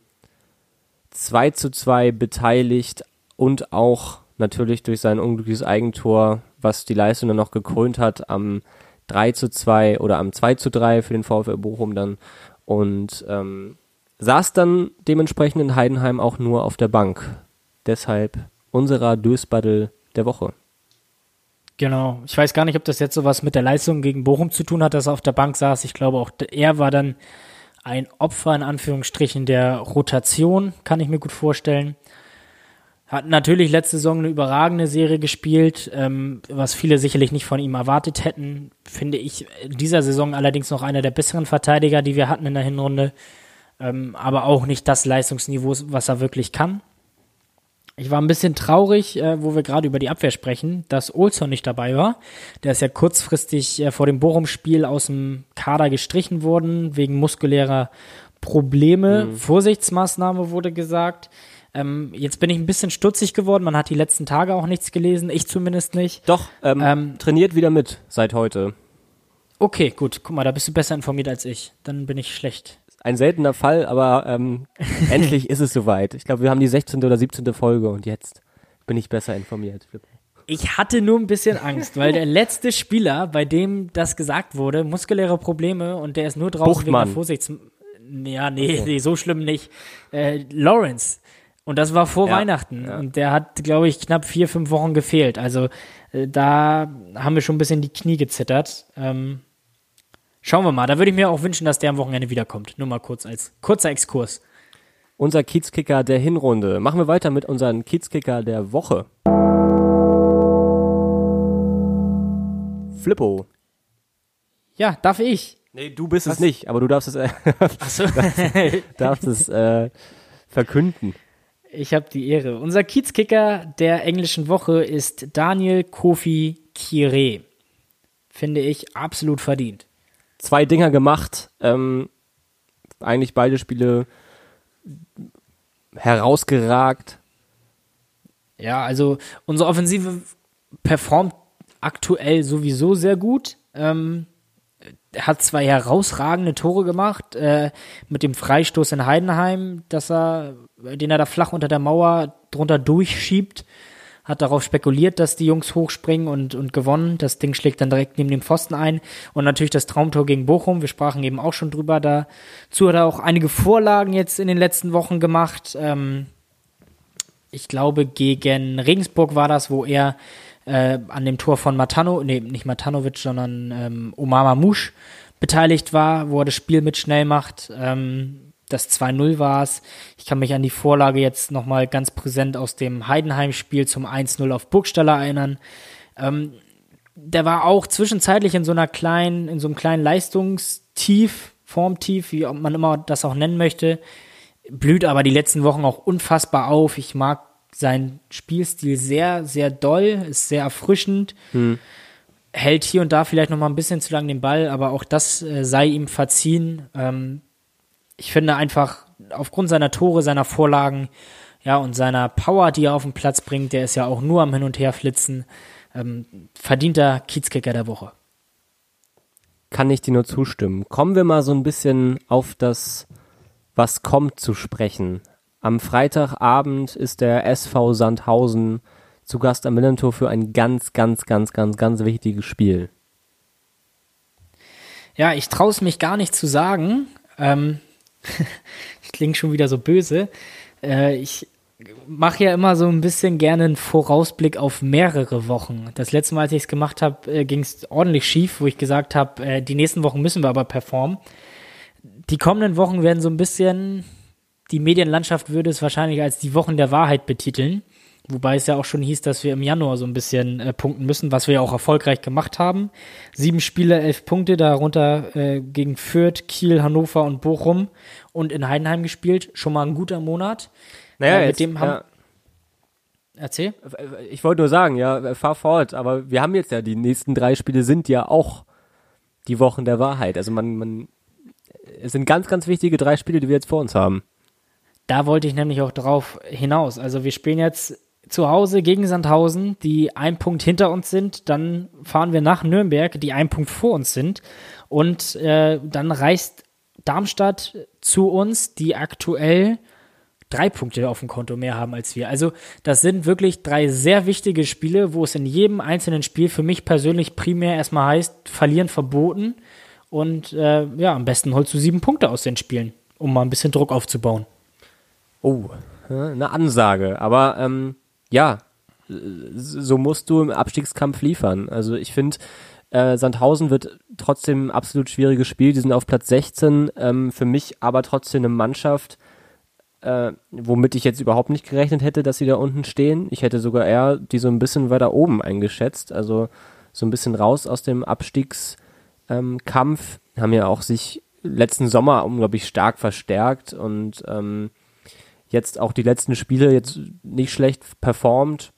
2 zu 2 beteiligt und auch natürlich durch sein unglückliches Eigentor, was die Leistung dann noch gekrönt hat, am 3 zu 2 oder am 2 zu 3 für den VfL Bochum dann. Und ähm, saß dann dementsprechend in Heidenheim auch nur auf der Bank. Deshalb unserer Dösbaddel der Woche. Genau. Ich weiß gar nicht, ob das jetzt sowas mit der Leistung gegen Bochum zu tun hat, dass er auf der Bank saß. Ich glaube auch, er war dann ein Opfer in Anführungsstrichen der Rotation, kann ich mir gut vorstellen. Hat natürlich letzte Saison eine überragende Serie gespielt, ähm, was viele sicherlich nicht von ihm erwartet hätten. Finde ich in dieser Saison allerdings noch einer der besseren Verteidiger, die wir hatten in der Hinrunde. Ähm, aber auch nicht das Leistungsniveau, was er wirklich kann. Ich war ein bisschen traurig, äh, wo wir gerade über die Abwehr sprechen, dass Olson nicht dabei war. Der ist ja kurzfristig äh, vor dem Bochum-Spiel aus dem Kader gestrichen worden, wegen muskulärer Probleme. Vorsichtsmaßnahme wurde gesagt. Ähm, jetzt bin ich ein bisschen stutzig geworden. Man hat die letzten Tage auch nichts gelesen, ich zumindest nicht. Doch, ähm, Ähm, trainiert wieder mit seit heute. Okay, gut. Guck mal, da bist du besser informiert als ich. Dann bin ich schlecht. Ein seltener Fall, aber ähm, *laughs* endlich ist es soweit. Ich glaube, wir haben die 16. oder 17. Folge und jetzt bin ich besser informiert. Ich hatte nur ein bisschen Angst, weil der letzte Spieler, bei dem das gesagt wurde, muskuläre Probleme und der ist nur draußen wegen Buchtmann. der Vorsichts... Ja, nee, nee, so schlimm nicht. Äh, Lawrence. Und das war vor Ja, Weihnachten. ja. Und der hat, glaube ich, knapp vier, fünf Wochen gefehlt. Also äh, da haben wir schon ein bisschen die Knie gezittert. Ähm, schauen wir mal. Da würde ich mir auch wünschen, dass der am Wochenende wiederkommt. Nur mal kurz als kurzer Exkurs. Unser Kiezkicker der Hinrunde. Machen wir weiter mit unseren Kiezkicker der Woche. Flippo. Ja, darf ich? Nee, du bist es nicht, aber du darfst es, äh, Achso. *laughs* darfst es äh, verkünden. Ich habe die Ehre. Unser Kiezkicker der englischen Woche ist Daniel Kofi Kire. Finde ich absolut verdient. Zwei Dinger gemacht. Ähm, eigentlich beide Spiele herausgeragt. Ja, also unsere Offensive performt aktuell sowieso sehr gut. Ähm, hat zwei herausragende Tore gemacht äh, mit dem Freistoß in Heidenheim, dass er, den er da flach unter der Mauer drunter durchschiebt. Hat darauf spekuliert, dass die Jungs hochspringen und, und gewonnen. Das Ding schlägt dann direkt neben dem Pfosten ein. Und natürlich das Traumtor gegen Bochum. Wir sprachen eben auch schon drüber. Dazu hat er auch einige Vorlagen jetzt in den letzten Wochen gemacht. Ähm, ich glaube, gegen Regensburg war das, wo er äh, an dem Tor von Matano, nee, nicht Matanovic, sondern ähm, Omar Mamouche beteiligt war, wo er das Spiel mit schnell macht. Ähm, das 2-0 war es. Ich kann mich an die Vorlage jetzt nochmal ganz präsent aus dem Heidenheim-Spiel zum 1-0 auf Burgstaller erinnern. Ähm, der war auch zwischenzeitlich in so einer kleinen, in so einem kleinen Leistungstief, Formtief, wie man immer das auch nennen möchte blüht aber die letzten Wochen auch unfassbar auf. Ich mag seinen Spielstil sehr, sehr doll, ist sehr erfrischend. Hält hier und da vielleicht noch mal ein bisschen zu lang den Ball, aber auch das äh, sei ihm verziehen. Ähm, ich finde einfach aufgrund seiner Tore, seiner Vorlagen, ja, und seiner Power, die er auf den Platz bringt, der ist ja auch nur am Hin- und Her flitzen, ähm, verdienter Kiezkicker der Woche. Kann ich dir nur zustimmen. Kommen wir mal so ein bisschen auf das, was kommt, zu sprechen. Am Freitagabend ist der SV Sandhausen zu Gast am Millantor für ein ganz, ganz, ganz, ganz, ganz wichtiges Spiel. Ja, ich traue es mich gar nicht zu sagen. Ähm, *laughs* ich klinge schon wieder so böse. Äh, ich mache ja immer so ein bisschen gerne einen Vorausblick auf mehrere Wochen. Das letzte Mal, als ich es gemacht habe, äh, ging es ordentlich schief, wo ich gesagt habe, äh, die nächsten Wochen müssen wir aber performen. Die kommenden Wochen werden so ein bisschen, die Medienlandschaft würde es wahrscheinlich als die Wochen der Wahrheit betiteln. Wobei es ja auch schon hieß, dass wir im Januar so ein bisschen äh, punkten müssen, was wir ja auch erfolgreich gemacht haben. Sieben Spiele, elf Punkte, darunter äh, gegen Fürth, Kiel, Hannover und Bochum und in Heidenheim gespielt. Schon mal ein guter Monat. Naja, Äh, mit jetzt, dem haben- ja, Erzähl. Ich wollte nur sagen, ja, fahr fort, aber wir haben jetzt ja, die nächsten drei Spiele sind ja auch die Wochen der Wahrheit. Also man, man, es sind ganz, ganz wichtige drei Spiele, die wir jetzt vor uns haben. Da wollte ich nämlich auch drauf hinaus. Also wir spielen jetzt zu Hause gegen Sandhausen, die ein Punkt hinter uns sind. Dann fahren wir nach Nürnberg, die ein Punkt vor uns sind. Und äh, dann reist Darmstadt zu uns, die aktuell drei Punkte auf dem Konto mehr haben als wir. Also das sind wirklich drei sehr wichtige Spiele, wo es in jedem einzelnen Spiel für mich persönlich primär erstmal heißt, verlieren verboten. Und äh, ja, am besten holst du sieben Punkte aus den Spielen, um mal ein bisschen Druck aufzubauen. Oh, eine Ansage. Aber ähm, ja, so musst du im Abstiegskampf liefern. Also ich finde, äh, Sandhausen wird trotzdem ein absolut schwieriges Spiel. Die sind auf Platz 16. Ähm, für mich aber trotzdem eine Mannschaft, äh, womit ich jetzt überhaupt nicht gerechnet hätte, dass sie da unten stehen. Ich hätte sogar eher die so ein bisschen weiter oben eingeschätzt, also so ein bisschen raus aus dem Abstiegskampf. Ähm, haben ja auch sich letzten Sommer unglaublich stark verstärkt und ähm, jetzt auch die letzten Spiele jetzt nicht schlecht performt.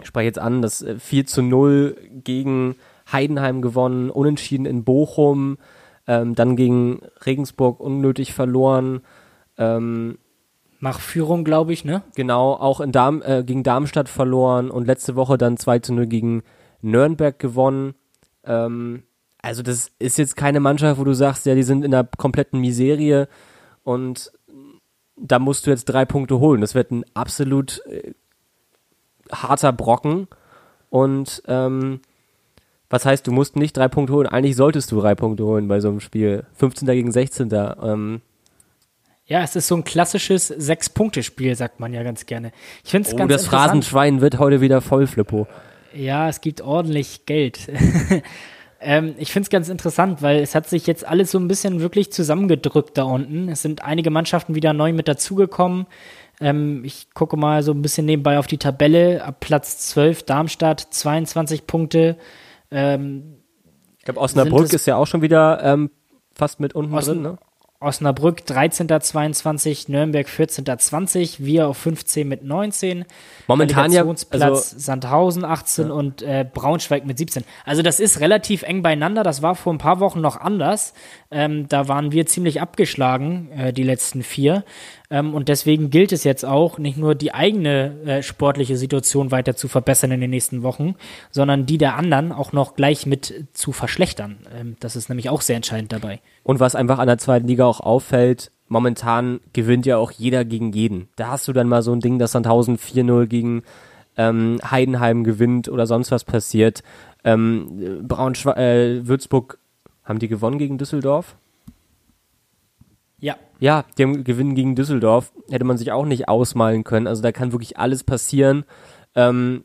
Ich spreche jetzt an, das 4 äh, zu 0 gegen Heidenheim gewonnen, unentschieden in Bochum, ähm, dann gegen Regensburg unnötig verloren. Ähm, nach Führung, glaube ich, ne? Genau, auch in Darm, äh, gegen Darmstadt verloren und letzte Woche dann 2 zu 0 gegen Nürnberg gewonnen. Ähm, also das ist jetzt keine Mannschaft, wo du sagst, ja, die sind in der kompletten Miserie und da musst du jetzt drei Punkte holen. Das wird ein absolut äh, harter Brocken und ähm, was heißt, du musst nicht drei Punkte holen? Eigentlich solltest du drei Punkte holen bei so einem Spiel. 15. gegen 16. Ähm, ja, es ist so ein klassisches Sechs-Punkte-Spiel, sagt man ja ganz gerne. Ich finde es oh, ganz das Phrasenschwein wird heute wieder voll, Flippo. Ja, es gibt ordentlich Geld. *laughs* ähm, ich finde es ganz interessant, weil es hat sich jetzt alles so ein bisschen wirklich zusammengedrückt da unten. Es sind einige Mannschaften wieder neu mit dazugekommen. Ähm, ich gucke mal so ein bisschen nebenbei auf die Tabelle. Ab Platz 12 Darmstadt, 22 Punkte. Ähm, ich glaube, Osnabrück ist ja auch schon wieder ähm, fast mit unten Osn drin, ne? Osnabrück 13.22, Nürnberg 14.20, wir auf 15 mit 19. Momentan ja, also, Sandhausen 18 ja. und äh, Braunschweig mit 17. Also das ist relativ eng beieinander. Das war vor ein paar Wochen noch anders. Ähm, da waren wir ziemlich abgeschlagen, äh, die letzten vier. Ähm, und deswegen gilt es jetzt auch, nicht nur die eigene äh, sportliche Situation weiter zu verbessern in den nächsten Wochen, sondern die der anderen auch noch gleich mit zu verschlechtern. Ähm, das ist nämlich auch sehr entscheidend dabei. Und was einfach an der zweiten Liga auch auffällt, momentan gewinnt ja auch jeder gegen jeden. Da hast du dann mal so ein Ding, dass Sandhausen 4-0 gegen ähm, Heidenheim gewinnt oder sonst was passiert. Ähm, Braunschweig, äh, Würzburg, haben die gewonnen gegen Düsseldorf? Ja. Ja, die haben gewinnen gegen Düsseldorf. Hätte man sich auch nicht ausmalen können. Also da kann wirklich alles passieren. Ähm,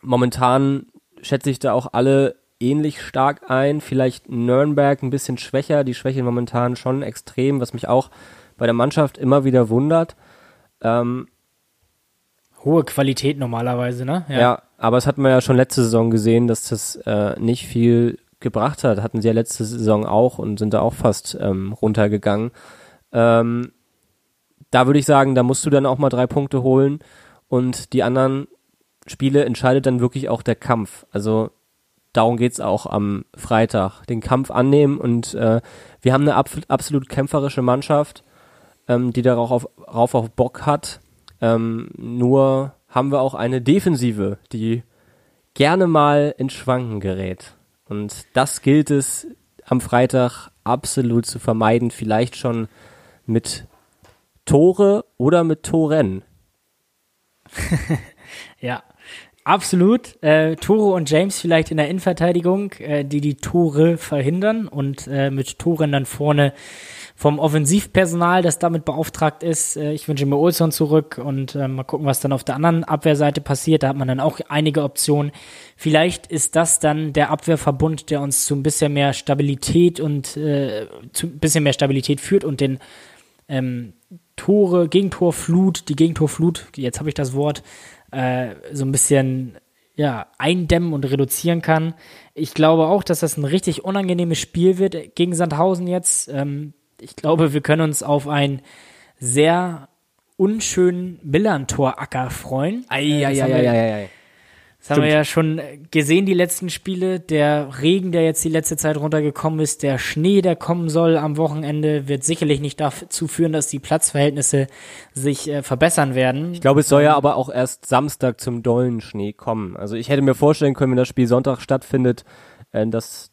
momentan schätze ich da auch alle ähnlich stark ein. Vielleicht Nürnberg ein bisschen schwächer. Die schwächen momentan schon extrem, was mich auch bei der Mannschaft immer wieder wundert. Ähm, Hohe Qualität normalerweise, ne? Ja. ja. aber es hat man ja schon letzte Saison gesehen, dass das äh, nicht viel gebracht hat. Hatten sie ja letzte Saison auch und sind da auch fast ähm, runtergegangen. Ähm, da würde ich sagen, da musst du dann auch mal drei Punkte holen und die anderen Spiele entscheidet dann wirklich auch der Kampf. Also darum geht's auch am Freitag. Den Kampf annehmen und äh, wir haben eine ab absolut kämpferische Mannschaft, ähm, die darauf auf, darauf auf Bock hat. Ähm, nur haben wir auch eine Defensive, die gerne mal ins Schwanken gerät. Und das gilt es am Freitag absolut zu vermeiden, vielleicht schon mit Tore oder mit Toren. *laughs* ja, absolut. Äh, Tore und James vielleicht in der Innenverteidigung, äh, die die Tore verhindern und äh, mit Toren dann vorne vom Offensivpersonal, das damit beauftragt ist. Äh, ich wünsche mir Olson zurück und äh, mal gucken, was dann auf der anderen Abwehrseite passiert. Da hat man dann auch einige Optionen. Vielleicht ist das dann der Abwehrverbund, der uns zu ein bisschen mehr Stabilität und äh, zu ein bisschen mehr Stabilität führt und den ähm, Tore, Gegentorflut, die Gegentorflut, jetzt habe ich das Wort, äh, so ein bisschen ja, eindämmen und reduzieren kann. Ich glaube auch, dass das ein richtig unangenehmes Spiel wird gegen Sandhausen jetzt. Ähm, ich glaube, wir können uns auf ein sehr unschönen Millantor-Acker freuen. Äh, das haben wir- Eieieiei. Das haben wir Stimmt. ja schon gesehen, die letzten Spiele. Der Regen, der jetzt die letzte Zeit runtergekommen ist, der Schnee, der kommen soll am Wochenende, wird sicherlich nicht dazu führen, dass die Platzverhältnisse sich äh, verbessern werden. Ich glaube, es soll ja aber auch erst Samstag zum dollen Schnee kommen. Also ich hätte mir vorstellen können, wenn das Spiel Sonntag stattfindet, äh, dass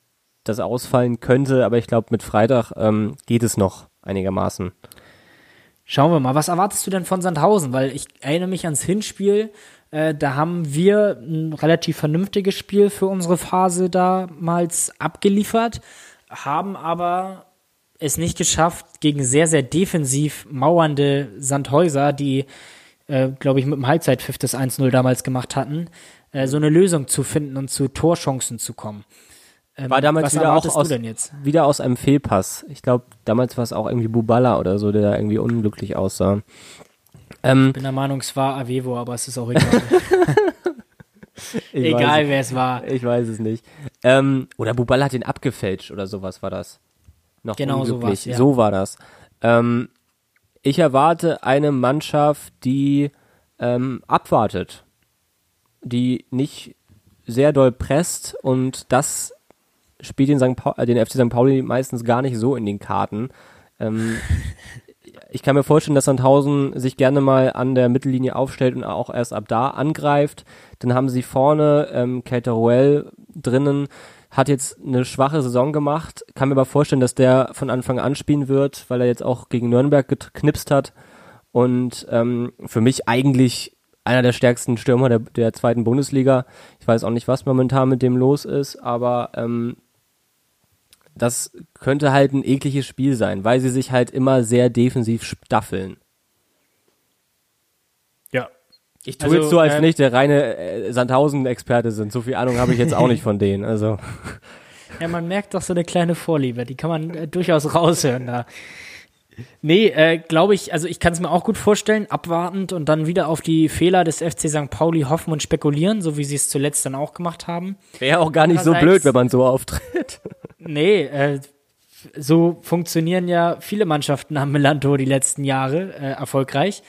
das ausfallen könnte, aber ich glaube, mit Freitag ähm, geht es noch einigermaßen. Schauen wir mal, was erwartest du denn von Sandhausen? Weil ich erinnere mich ans Hinspiel, äh, da haben wir ein relativ vernünftiges Spiel für unsere Phase damals abgeliefert, haben aber es nicht geschafft, gegen sehr, sehr defensiv mauernde Sandhäuser, die, äh, glaube ich, mit dem Halbzeitpfiff das 1-0 damals gemacht hatten, äh, so eine Lösung zu finden und zu Torchancen zu kommen. Ähm, War damals wieder auch aus, wieder aus einem Fehlpass. Ich glaube, damals war es auch irgendwie Bubala oder so, der da irgendwie unglücklich aussah. Ähm, Ich bin der Meinung, es war Avevo, aber es ist auch egal. *laughs* egal, wer es war. ich weiß es nicht. Ähm, oder Bubala hat den abgefälscht oder sowas war das. Noch Genau so unglücklich. war's, ja. So war das. Ähm, ich erwarte eine Mannschaft, die ähm, abwartet, die nicht sehr doll presst und das spielt den, St. Paul, äh, den FC St. Pauli meistens gar nicht so in den Karten. Ähm, ich kann mir vorstellen, dass Sandhausen sich gerne mal an der Mittellinie aufstellt und auch erst ab da angreift. Dann haben sie vorne ähm, Cateruel drinnen, hat jetzt eine schwache Saison gemacht. Kann mir aber vorstellen, dass der von Anfang an spielen wird, weil er jetzt auch gegen Nürnberg geknipst hat. Und ähm, für mich eigentlich einer der stärksten Stürmer der, der zweiten Bundesliga. Ich weiß auch nicht, was momentan mit dem los ist, aber ähm, das könnte halt ein ekliges Spiel sein, weil sie sich halt immer sehr defensiv staffeln. Ja. Ich tue Also, jetzt so, als äh, wenn ich der reine äh, Sandhausen-Experte sind. So viel Ahnung habe ich jetzt auch nicht von denen. Also *laughs* Ja, man merkt doch so eine kleine Vorliebe, die kann man äh, durchaus raushören da. Nee, äh, glaube ich, also ich kann es mir auch gut vorstellen, abwartend und dann wieder auf die Fehler des FC St. Pauli hoffen und spekulieren, so wie sie es zuletzt dann auch gemacht haben. wäre auch gar nicht so blöd, wenn man so auftritt. Nee, äh, so funktionieren ja viele Mannschaften am Melanto die letzten Jahre äh, erfolgreich.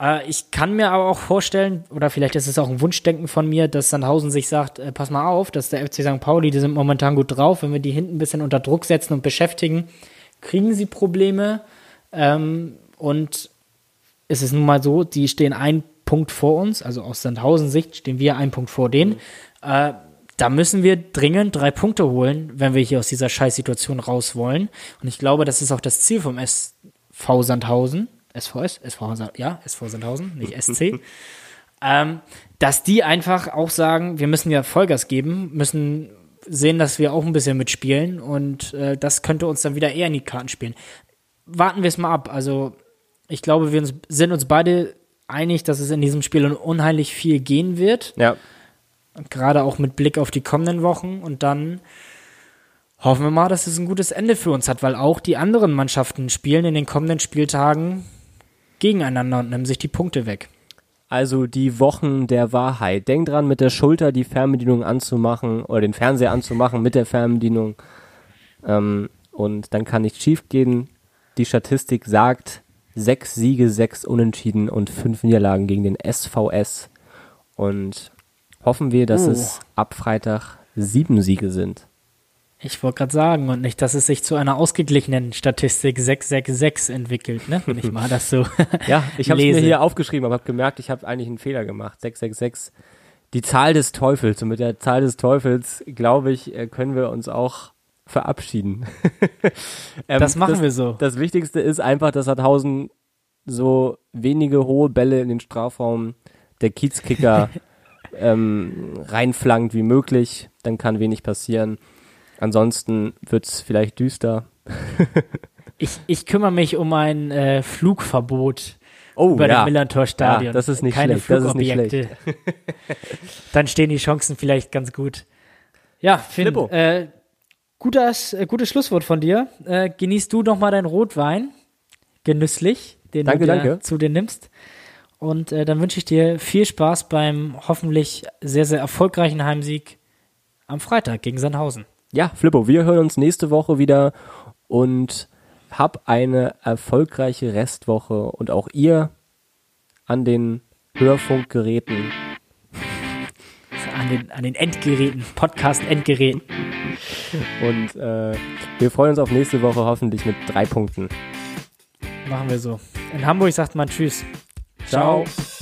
Äh, ich kann mir aber auch vorstellen, oder vielleicht ist es auch ein Wunschdenken von mir, dass Sandhausen sich sagt, äh, pass mal auf, dass der FC St. Pauli, die sind momentan gut drauf, wenn wir die hinten ein bisschen unter Druck setzen und beschäftigen, kriegen sie Probleme. Ähm, und es ist nun mal so, die stehen ein Punkt vor uns, also aus Sandhausen Sicht stehen wir ein Punkt vor denen. Äh, da müssen wir dringend drei Punkte holen, wenn wir hier aus dieser Scheißsituation raus wollen. Und ich glaube, das ist auch das Ziel vom SV Sandhausen. SVS? SV, ja, SV Sandhausen, nicht SC. *laughs* ähm, dass die einfach auch sagen, wir müssen ja Vollgas geben, müssen sehen, dass wir auch ein bisschen mitspielen und äh, das könnte uns dann wieder eher in die Karten spielen. Warten wir es mal ab. Also ich glaube, wir uns, sind uns beide einig, dass es in diesem Spiel un- unheimlich viel gehen wird. Ja. Gerade auch mit Blick auf die kommenden Wochen. Und dann hoffen wir mal, dass es ein gutes Ende für uns hat, weil auch die anderen Mannschaften spielen in den kommenden Spieltagen gegeneinander und nehmen sich die Punkte weg. Also die Wochen der Wahrheit. Denk dran, mit der Schulter die Fernbedienung anzumachen oder den Fernseher anzumachen mit der Fernbedienung. Ähm, und dann kann nichts schief gehen. Die Statistik sagt sechs Siege, sechs Unentschieden und fünf Niederlagen gegen den SVS. Und hoffen wir, dass Oh. es ab Freitag sieben Siege sind. Ich wollte gerade sagen, und nicht, dass es sich zu einer ausgeglichenen Statistik 666 entwickelt, ne? Wenn ich mal das so *laughs* Ja, ich habe es mir hier aufgeschrieben, aber habe gemerkt, ich habe eigentlich einen Fehler gemacht. 666. Die Zahl des Teufels. Und mit der Zahl des Teufels, glaube ich, äh, können wir uns auch verabschieden. *laughs* Ähm, Das machen wir so. Das Wichtigste ist einfach, dass Harthausen so wenige hohe Bälle in den Strafraum der Kiezkicker *laughs* ähm, reinflankt wie möglich. Dann kann wenig passieren. Ansonsten wird's vielleicht düster. *laughs* Ich, ich kümmere mich um ein äh, Flugverbot Oh, über ja. dem Millantor-Stadion. Ja, das ist nicht Keine schlecht, das ist nicht Flugobjekte. *laughs* Dann stehen die Chancen vielleicht ganz gut. Ja, Finn, äh, gutes, äh, gutes Schlusswort von dir. Äh, genießt du noch mal deinen Rotwein. Genüsslich, den Danke, du dir danke. zu dir nimmst. Und äh, dann wünsche ich dir viel Spaß beim hoffentlich sehr, sehr erfolgreichen Heimsieg am Freitag gegen Sandhausen. Ja, Flippo, wir hören uns nächste Woche wieder und hab eine erfolgreiche Restwoche und auch ihr an den Hörfunkgeräten. An den, an den Endgeräten, Podcast-Endgeräten. Und äh, wir freuen uns auf nächste Woche hoffentlich mit drei Punkten. Machen wir so. In Hamburg sagt man Tschüss. Ciao. Ciao.